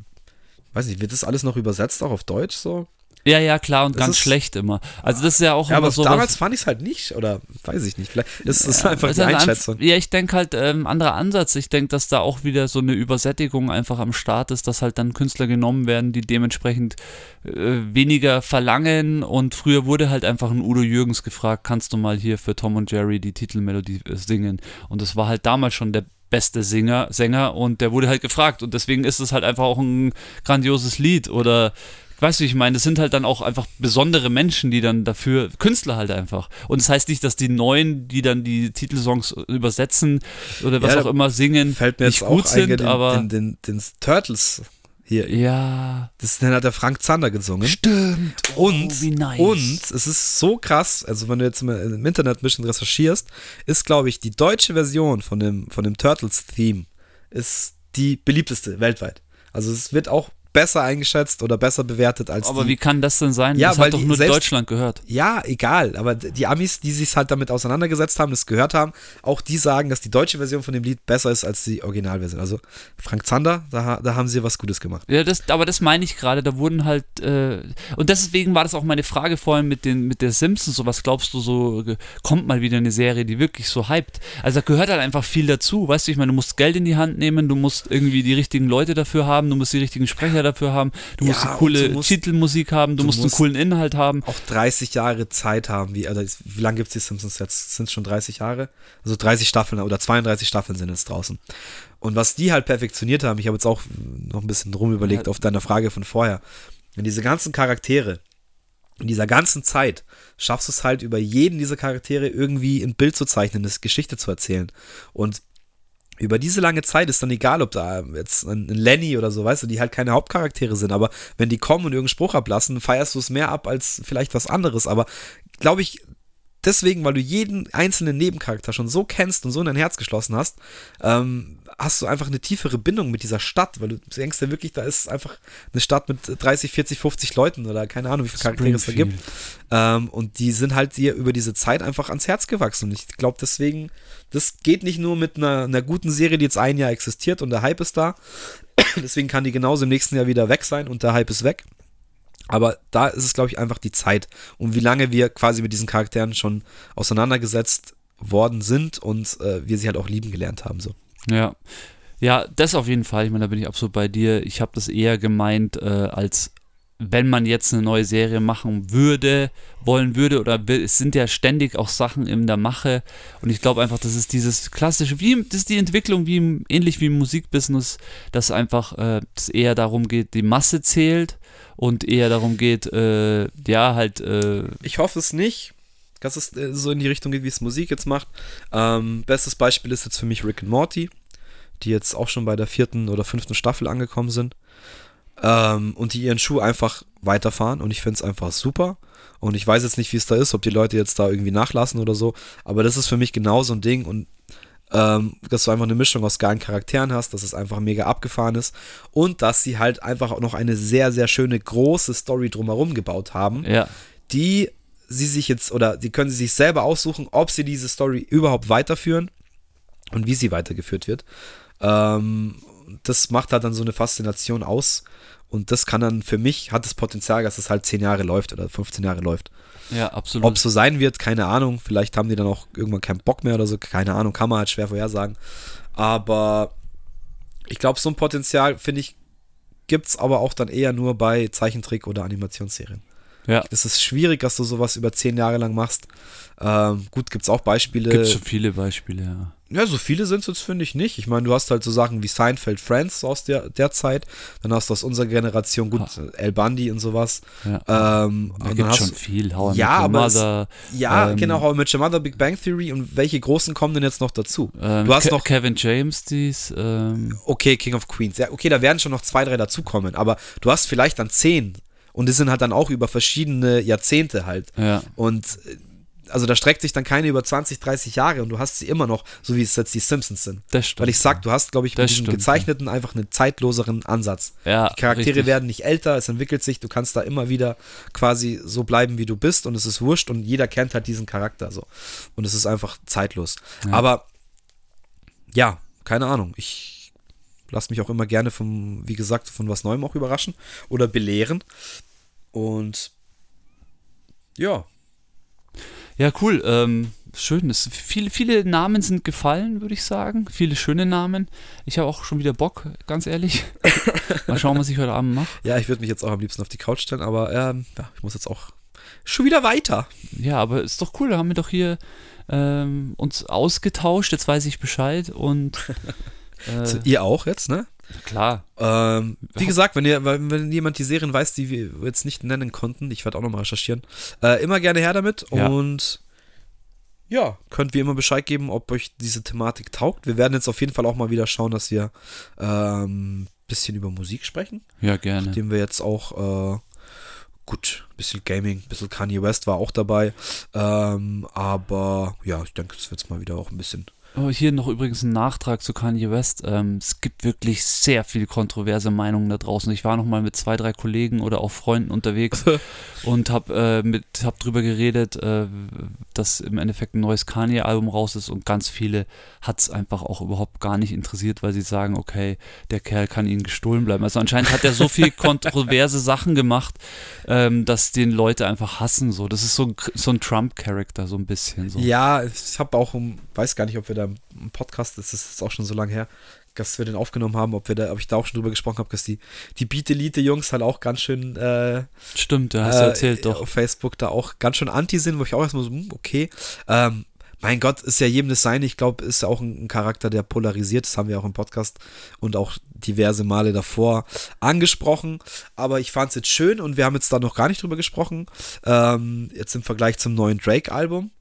weiß nicht, wird das alles noch übersetzt auch auf Deutsch so? Ja, ja, klar und Das ganz ist- schlecht immer. Also das ist ja auch Ja, immer aber so damals fand ich es halt nicht oder weiß ich nicht. Vielleicht ist es Ja, einfach es die ist ein Einschätzung. Ja, ich denke halt, ähm, anderer Ansatz. Ich denke, dass da auch wieder so eine Übersättigung einfach am Start ist, dass halt dann Künstler genommen werden, die dementsprechend äh, weniger verlangen. Und früher wurde halt einfach ein Udo Jürgens gefragt, kannst du mal hier für Tom und Jerry die Titelmelodie äh, singen? Und das war halt damals schon der beste Sänger, Sänger und der wurde halt gefragt und deswegen ist es halt einfach auch ein grandioses Lied oder weißt du, ich meine, das sind halt dann auch einfach besondere Menschen, die dann dafür, Künstler halt einfach. Und das heißt nicht, dass die Neuen, die dann die Titelsongs übersetzen oder was Ja, auch immer singen, Fällt mir nicht jetzt gut auch sind, den, aber den, den, den Turtles hier. ja, Das den hat der Frank Zander gesungen. stimmt. Und, oh, wie nice. und es ist so krass, also wenn du jetzt mal im Internet ein bisschen recherchierst, ist, glaube ich, die deutsche Version von dem, von dem Turtles-Theme ist die beliebteste weltweit. Also es wird auch besser eingeschätzt oder besser bewertet als aber die. wie kann das denn sein? Ja, das weil hat doch nur selbst- Deutschland gehört. ja, egal, aber die Amis, die sich halt damit auseinandergesetzt haben, das gehört haben, auch die sagen, dass die deutsche Version von dem Lied besser ist als die Originalversion. Also Frank Zander, da, da haben sie was Gutes gemacht. Ja, das, aber das meine ich gerade, da wurden halt, äh, und deswegen war das auch meine Frage vorhin mit, den, mit der Simpsons, so was glaubst du, so kommt mal wieder eine Serie, die wirklich so hypt. Also da gehört halt einfach viel dazu, weißt du, ich meine, du musst Geld in die Hand nehmen, du musst irgendwie die richtigen Leute dafür haben, du musst die richtigen Sprecher dafür haben, du musst Ja, eine coole musst- Titelmusik haben, du, du musst einen musst- coolen Inhalt haben. Auch 30 Jahre Zeit haben, wie, also wie lange gibt es die Simpsons jetzt? Sind es schon 30 Jahre? Also 30 Staffeln oder 32 Staffeln sind jetzt draußen. Und was die halt perfektioniert haben, ich habe jetzt auch noch ein bisschen rum überlegt Ja. auf deine Frage von vorher. Wenn diese ganzen Charaktere in dieser ganzen Zeit schaffst du es halt über jeden dieser Charaktere irgendwie ein Bild zu zeichnen, eine Geschichte zu erzählen. Und über diese lange Zeit ist dann egal, ob da jetzt ein Lenny oder so, weißt du, die halt keine Hauptcharaktere sind, aber wenn die kommen und irgendeinen Spruch ablassen, feierst du es mehr ab als vielleicht was anderes. Aber glaube ich, deswegen, weil du jeden einzelnen Nebencharakter schon so kennst und so in dein Herz geschlossen hast, ähm, hast du einfach eine tiefere Bindung mit dieser Stadt, weil du denkst ja wirklich, da ist einfach eine Stadt mit 30, 40, 50 Leuten oder keine Ahnung, wie viele Charaktere es da gibt. Ähm, und die sind halt dir über diese Zeit einfach ans Herz gewachsen. Und ich glaube deswegen, das geht nicht nur mit einer, einer guten Serie, die jetzt ein Jahr existiert und der Hype ist da. [CLEARS THROAT] deswegen kann die genauso im nächsten Jahr wieder weg sein und der Hype ist weg. Aber da ist es, glaube ich, einfach die Zeit und wie lange wir quasi mit diesen Charakteren schon auseinandergesetzt worden sind und äh, wir sie halt auch lieben gelernt haben. So. Ja. Ja, das auf jeden Fall. Ich meine, da bin ich absolut bei dir. Ich habe das eher gemeint, äh, als wenn man jetzt eine neue Serie machen würde, wollen würde, oder will, es sind ja ständig auch Sachen in der Mache. Und ich glaube einfach, das ist dieses klassische, wie, das ist die Entwicklung, wie ähnlich wie im Musikbusiness, dass einfach äh, es eher darum geht, die Masse zählt und eher darum geht, äh, ja, halt, äh, Ich hoffe es nicht, dass es äh, so in die Richtung geht, wie es Musik jetzt macht. Ähm, bestes Beispiel ist jetzt für mich Rick and Morty, die jetzt auch schon bei der vierten oder fünften Staffel angekommen sind. Ähm, und die ihren Schuh einfach weiterfahren. Und ich finde es einfach super. Und ich weiß jetzt nicht, wie es da ist, ob die Leute jetzt da irgendwie nachlassen oder so, aber das ist für mich genau so ein Ding. Und ähm, dass du einfach eine Mischung aus geilen Charakteren hast, dass es einfach mega abgefahren ist. Und dass sie halt einfach auch noch eine sehr, sehr schöne große Story drumherum gebaut haben ja, die sie sich jetzt oder die können sie sich selber aussuchen, ob sie diese Story überhaupt weiterführen und wie sie weitergeführt wird. Ähm, das macht halt dann so eine Faszination aus und das kann dann für mich, hat das Potenzial, dass es halt 10 Jahre läuft oder 15 Jahre läuft. ja, absolut. Ob es so sein wird, keine Ahnung. Vielleicht haben die dann auch irgendwann keinen Bock mehr oder so, keine Ahnung, kann man halt schwer vorhersagen. Aber ich glaube, so ein Potenzial, finde ich, gibt es aber auch dann eher nur bei Zeichentrick- oder Animationsserien. ja, Es ist schwierig, dass du sowas über zehn Jahre lang machst. Ähm, gut, gibt es auch Beispiele. gibt schon viele Beispiele, ja. Ja, so viele sind es jetzt, finde ich nicht. Ich meine, du hast halt so Sachen wie Seinfeld Friends aus der, der Zeit. Dann hast du aus unserer Generation, gut, El Bundy und sowas. ja. Ähm, Da gibt es schon viel. How I Ja, aber es- Mother, Ja, Ähm, genau, How I Met Your Mother, Big Bang Theory und welche großen kommen denn jetzt noch dazu? ähm, du hast Ke noch, Kevin James, dies, ähm, okay, King of Queens. Ja, okay, da werden schon noch zwei, drei dazukommen, aber du hast vielleicht dann zehn und die sind halt dann auch über verschiedene Jahrzehnte halt. ja, Und äh, also da streckt sich dann keine über 20, 30 Jahre und du hast sie immer noch, so wie es jetzt die Simpsons sind. das stimmt. Weil ich sag, du hast, glaube ich, mit diesem stimmt, gezeichneten einfach einen zeitloseren Ansatz. ja, Die Charaktere richtig. werden nicht älter, es entwickelt sich, du kannst da immer wieder quasi so bleiben, wie du bist und es ist wurscht und jeder kennt halt diesen Charakter so. Und es ist einfach zeitlos. Ja. Aber ja, keine Ahnung. Ich lasse mich auch immer gerne vom, wie gesagt, von was Neuem auch überraschen oder belehren. Und ja, Ja, cool. Ähm, schön. Es, viele, viele Namen sind gefallen, würde ich sagen. Viele schöne Namen. Ich habe auch schon wieder Bock, ganz ehrlich. [LAUGHS] Mal schauen, was ich heute Abend mache. ja, ich würde mich jetzt auch am liebsten auf die Couch stellen, aber ähm, ja, ich muss jetzt auch schon wieder weiter. Ja, aber ist doch cool. Da haben wir doch hier ähm, uns ausgetauscht. Jetzt weiß ich Bescheid und [LAUGHS] äh, ihr auch jetzt, ne? Klar. Ähm, wie gesagt, wenn, ihr, wenn jemand die Serien weiß, die wir jetzt nicht nennen konnten, ich werde auch nochmal recherchieren, äh, immer gerne her damit Ja. und ja, könnt wie immer Bescheid geben, ob euch diese Thematik taugt. Wir werden jetzt auf jeden Fall auch mal wieder schauen, dass wir ähm, bisschen über Musik sprechen, Ja, gerne. dem wir jetzt auch äh, gut, bisschen Gaming, bisschen Kanye West war auch dabei, ähm, aber ja, ich denke, es wird mal wieder auch ein bisschen Oh, hier noch übrigens ein Nachtrag zu Kanye West. Ähm, es gibt wirklich sehr viel kontroverse Meinungen da draußen. Ich war noch mal mit zwei, drei Kollegen oder auch Freunden unterwegs [LAUGHS] und habe äh, mit hab drüber geredet, äh, dass im Endeffekt ein neues Kanye-Album raus ist und ganz viele hat es einfach auch überhaupt gar nicht interessiert, weil sie sagen, okay, der Kerl kann ihnen gestohlen bleiben. Also anscheinend hat er so viel [LAUGHS] kontroverse Sachen gemacht, ähm, dass den Leute einfach hassen. So, das ist so ein, so ein Trump-Charakter so ein bisschen. So. Ja, ich habe auch, um, weiß gar nicht, ob wir da im Podcast, das ist jetzt auch schon so lange her, dass wir den aufgenommen haben, ob wir da, ob ich da auch schon drüber gesprochen habe, dass die, die Beat Elite Jungs halt auch ganz schön äh, Stimmt, ja, hast du äh, erzählt doch. auf Facebook da auch ganz schön anti sind, wo ich auch erstmal so, hm, okay, ähm, mein Gott, ist ja jedem das sein. Ich glaube, ist ja auch ein, ein Charakter, der polarisiert. Das haben wir auch im Podcast und auch diverse Male davor angesprochen. Aber ich fand es jetzt schön und wir haben jetzt da noch gar nicht drüber gesprochen. Ähm, jetzt im Vergleich zum neuen Drake-Album,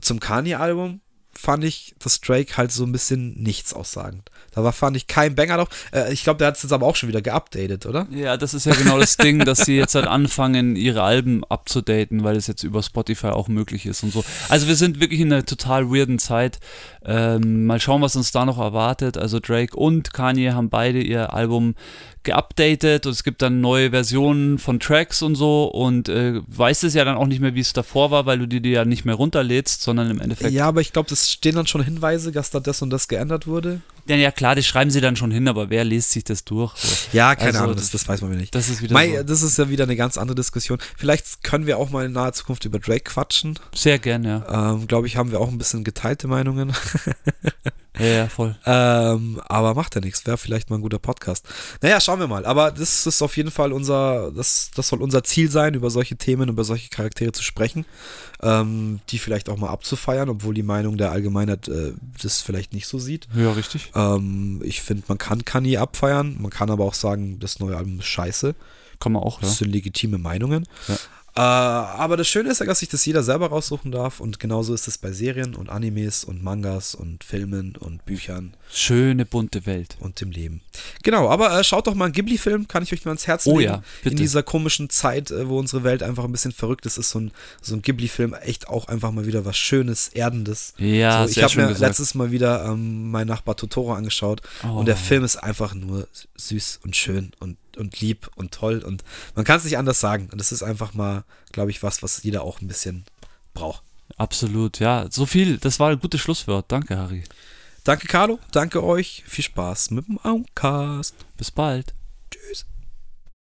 zum Kanye-Album, fand ich das Drake halt so ein bisschen nichts aussagend. Da war, fand ich kein Banger drauf. Äh, ich glaube, der hat es jetzt aber auch schon wieder geupdatet, oder? Ja, das ist ja genau das Ding, dass sie jetzt halt anfangen, ihre Alben abzudaten, weil es jetzt über Spotify auch möglich ist und so. Also wir sind wirklich in einer total weirden Zeit. Ähm, mal schauen, was uns da noch erwartet. Also Drake und Kanye haben beide ihr Album geupdatet und es gibt dann neue Versionen von Tracks und so und äh, weißt es ja dann auch nicht mehr, wie es davor war, weil du die dir ja nicht mehr runterlädst, sondern im Endeffekt. Ja, aber ich glaube, das stehen dann schon Hinweise, dass da das und das geändert wurde. Ja, ja klar, das schreiben sie dann schon hin, aber wer liest sich das durch? Ja, keine Also, Ahnung, das, das- weiß man nicht. Das ist wieder Mei, so. das ist ja wieder eine ganz andere Diskussion. Vielleicht können wir auch mal in naher Zukunft über Drake quatschen. Sehr gern, ja. Ähm, Glaube ich, haben wir auch ein bisschen geteilte Meinungen. [LAUGHS] Ja, ja, voll. ähm, aber macht ja nichts. Wäre vielleicht mal ein guter Podcast. Naja, schauen wir mal. Aber das ist auf jeden Fall unser, das, das soll unser Ziel sein, über solche Themen, über solche Charaktere zu sprechen. Ähm, die vielleicht auch mal abzufeiern, obwohl die Meinung der Allgemeinheit äh, das vielleicht nicht so sieht. Ja, richtig. Ähm, ich finde, man kann Kanye abfeiern. Man kann aber auch sagen, das neue Album ist scheiße. Kann man auch, ja. Das sind legitime Meinungen. Ja. Äh, aber das Schöne ist ja, dass sich das jeder selber raussuchen darf. Und genauso ist es bei Serien und Animes und Mangas und Filmen und Büchern Schöne bunte Welt. und dem Leben. Genau, aber äh, schaut doch mal einen Ghibli-Film, kann ich euch mal ans Herz Oh legen. ja, bitte. In dieser komischen Zeit, äh, wo unsere Welt einfach ein bisschen verrückt ist, ist so ein, so ein Ghibli-Film echt auch einfach mal wieder was Schönes, Erdendes. Ja, so, ich habe mir gesagt. letztes Mal wieder ähm, meinen Nachbar Totoro angeschaut Oh. und der Film ist einfach nur süß und schön und, und lieb und toll und man kann es nicht anders sagen. Und das ist einfach mal, glaube ich, was, was jeder auch ein bisschen braucht. Absolut, ja. So viel, das war ein gutes Schlusswort. Danke, Harry. Danke, Carlo. Danke euch. Viel Spaß mit dem Auncast. Bis bald. Tschüss.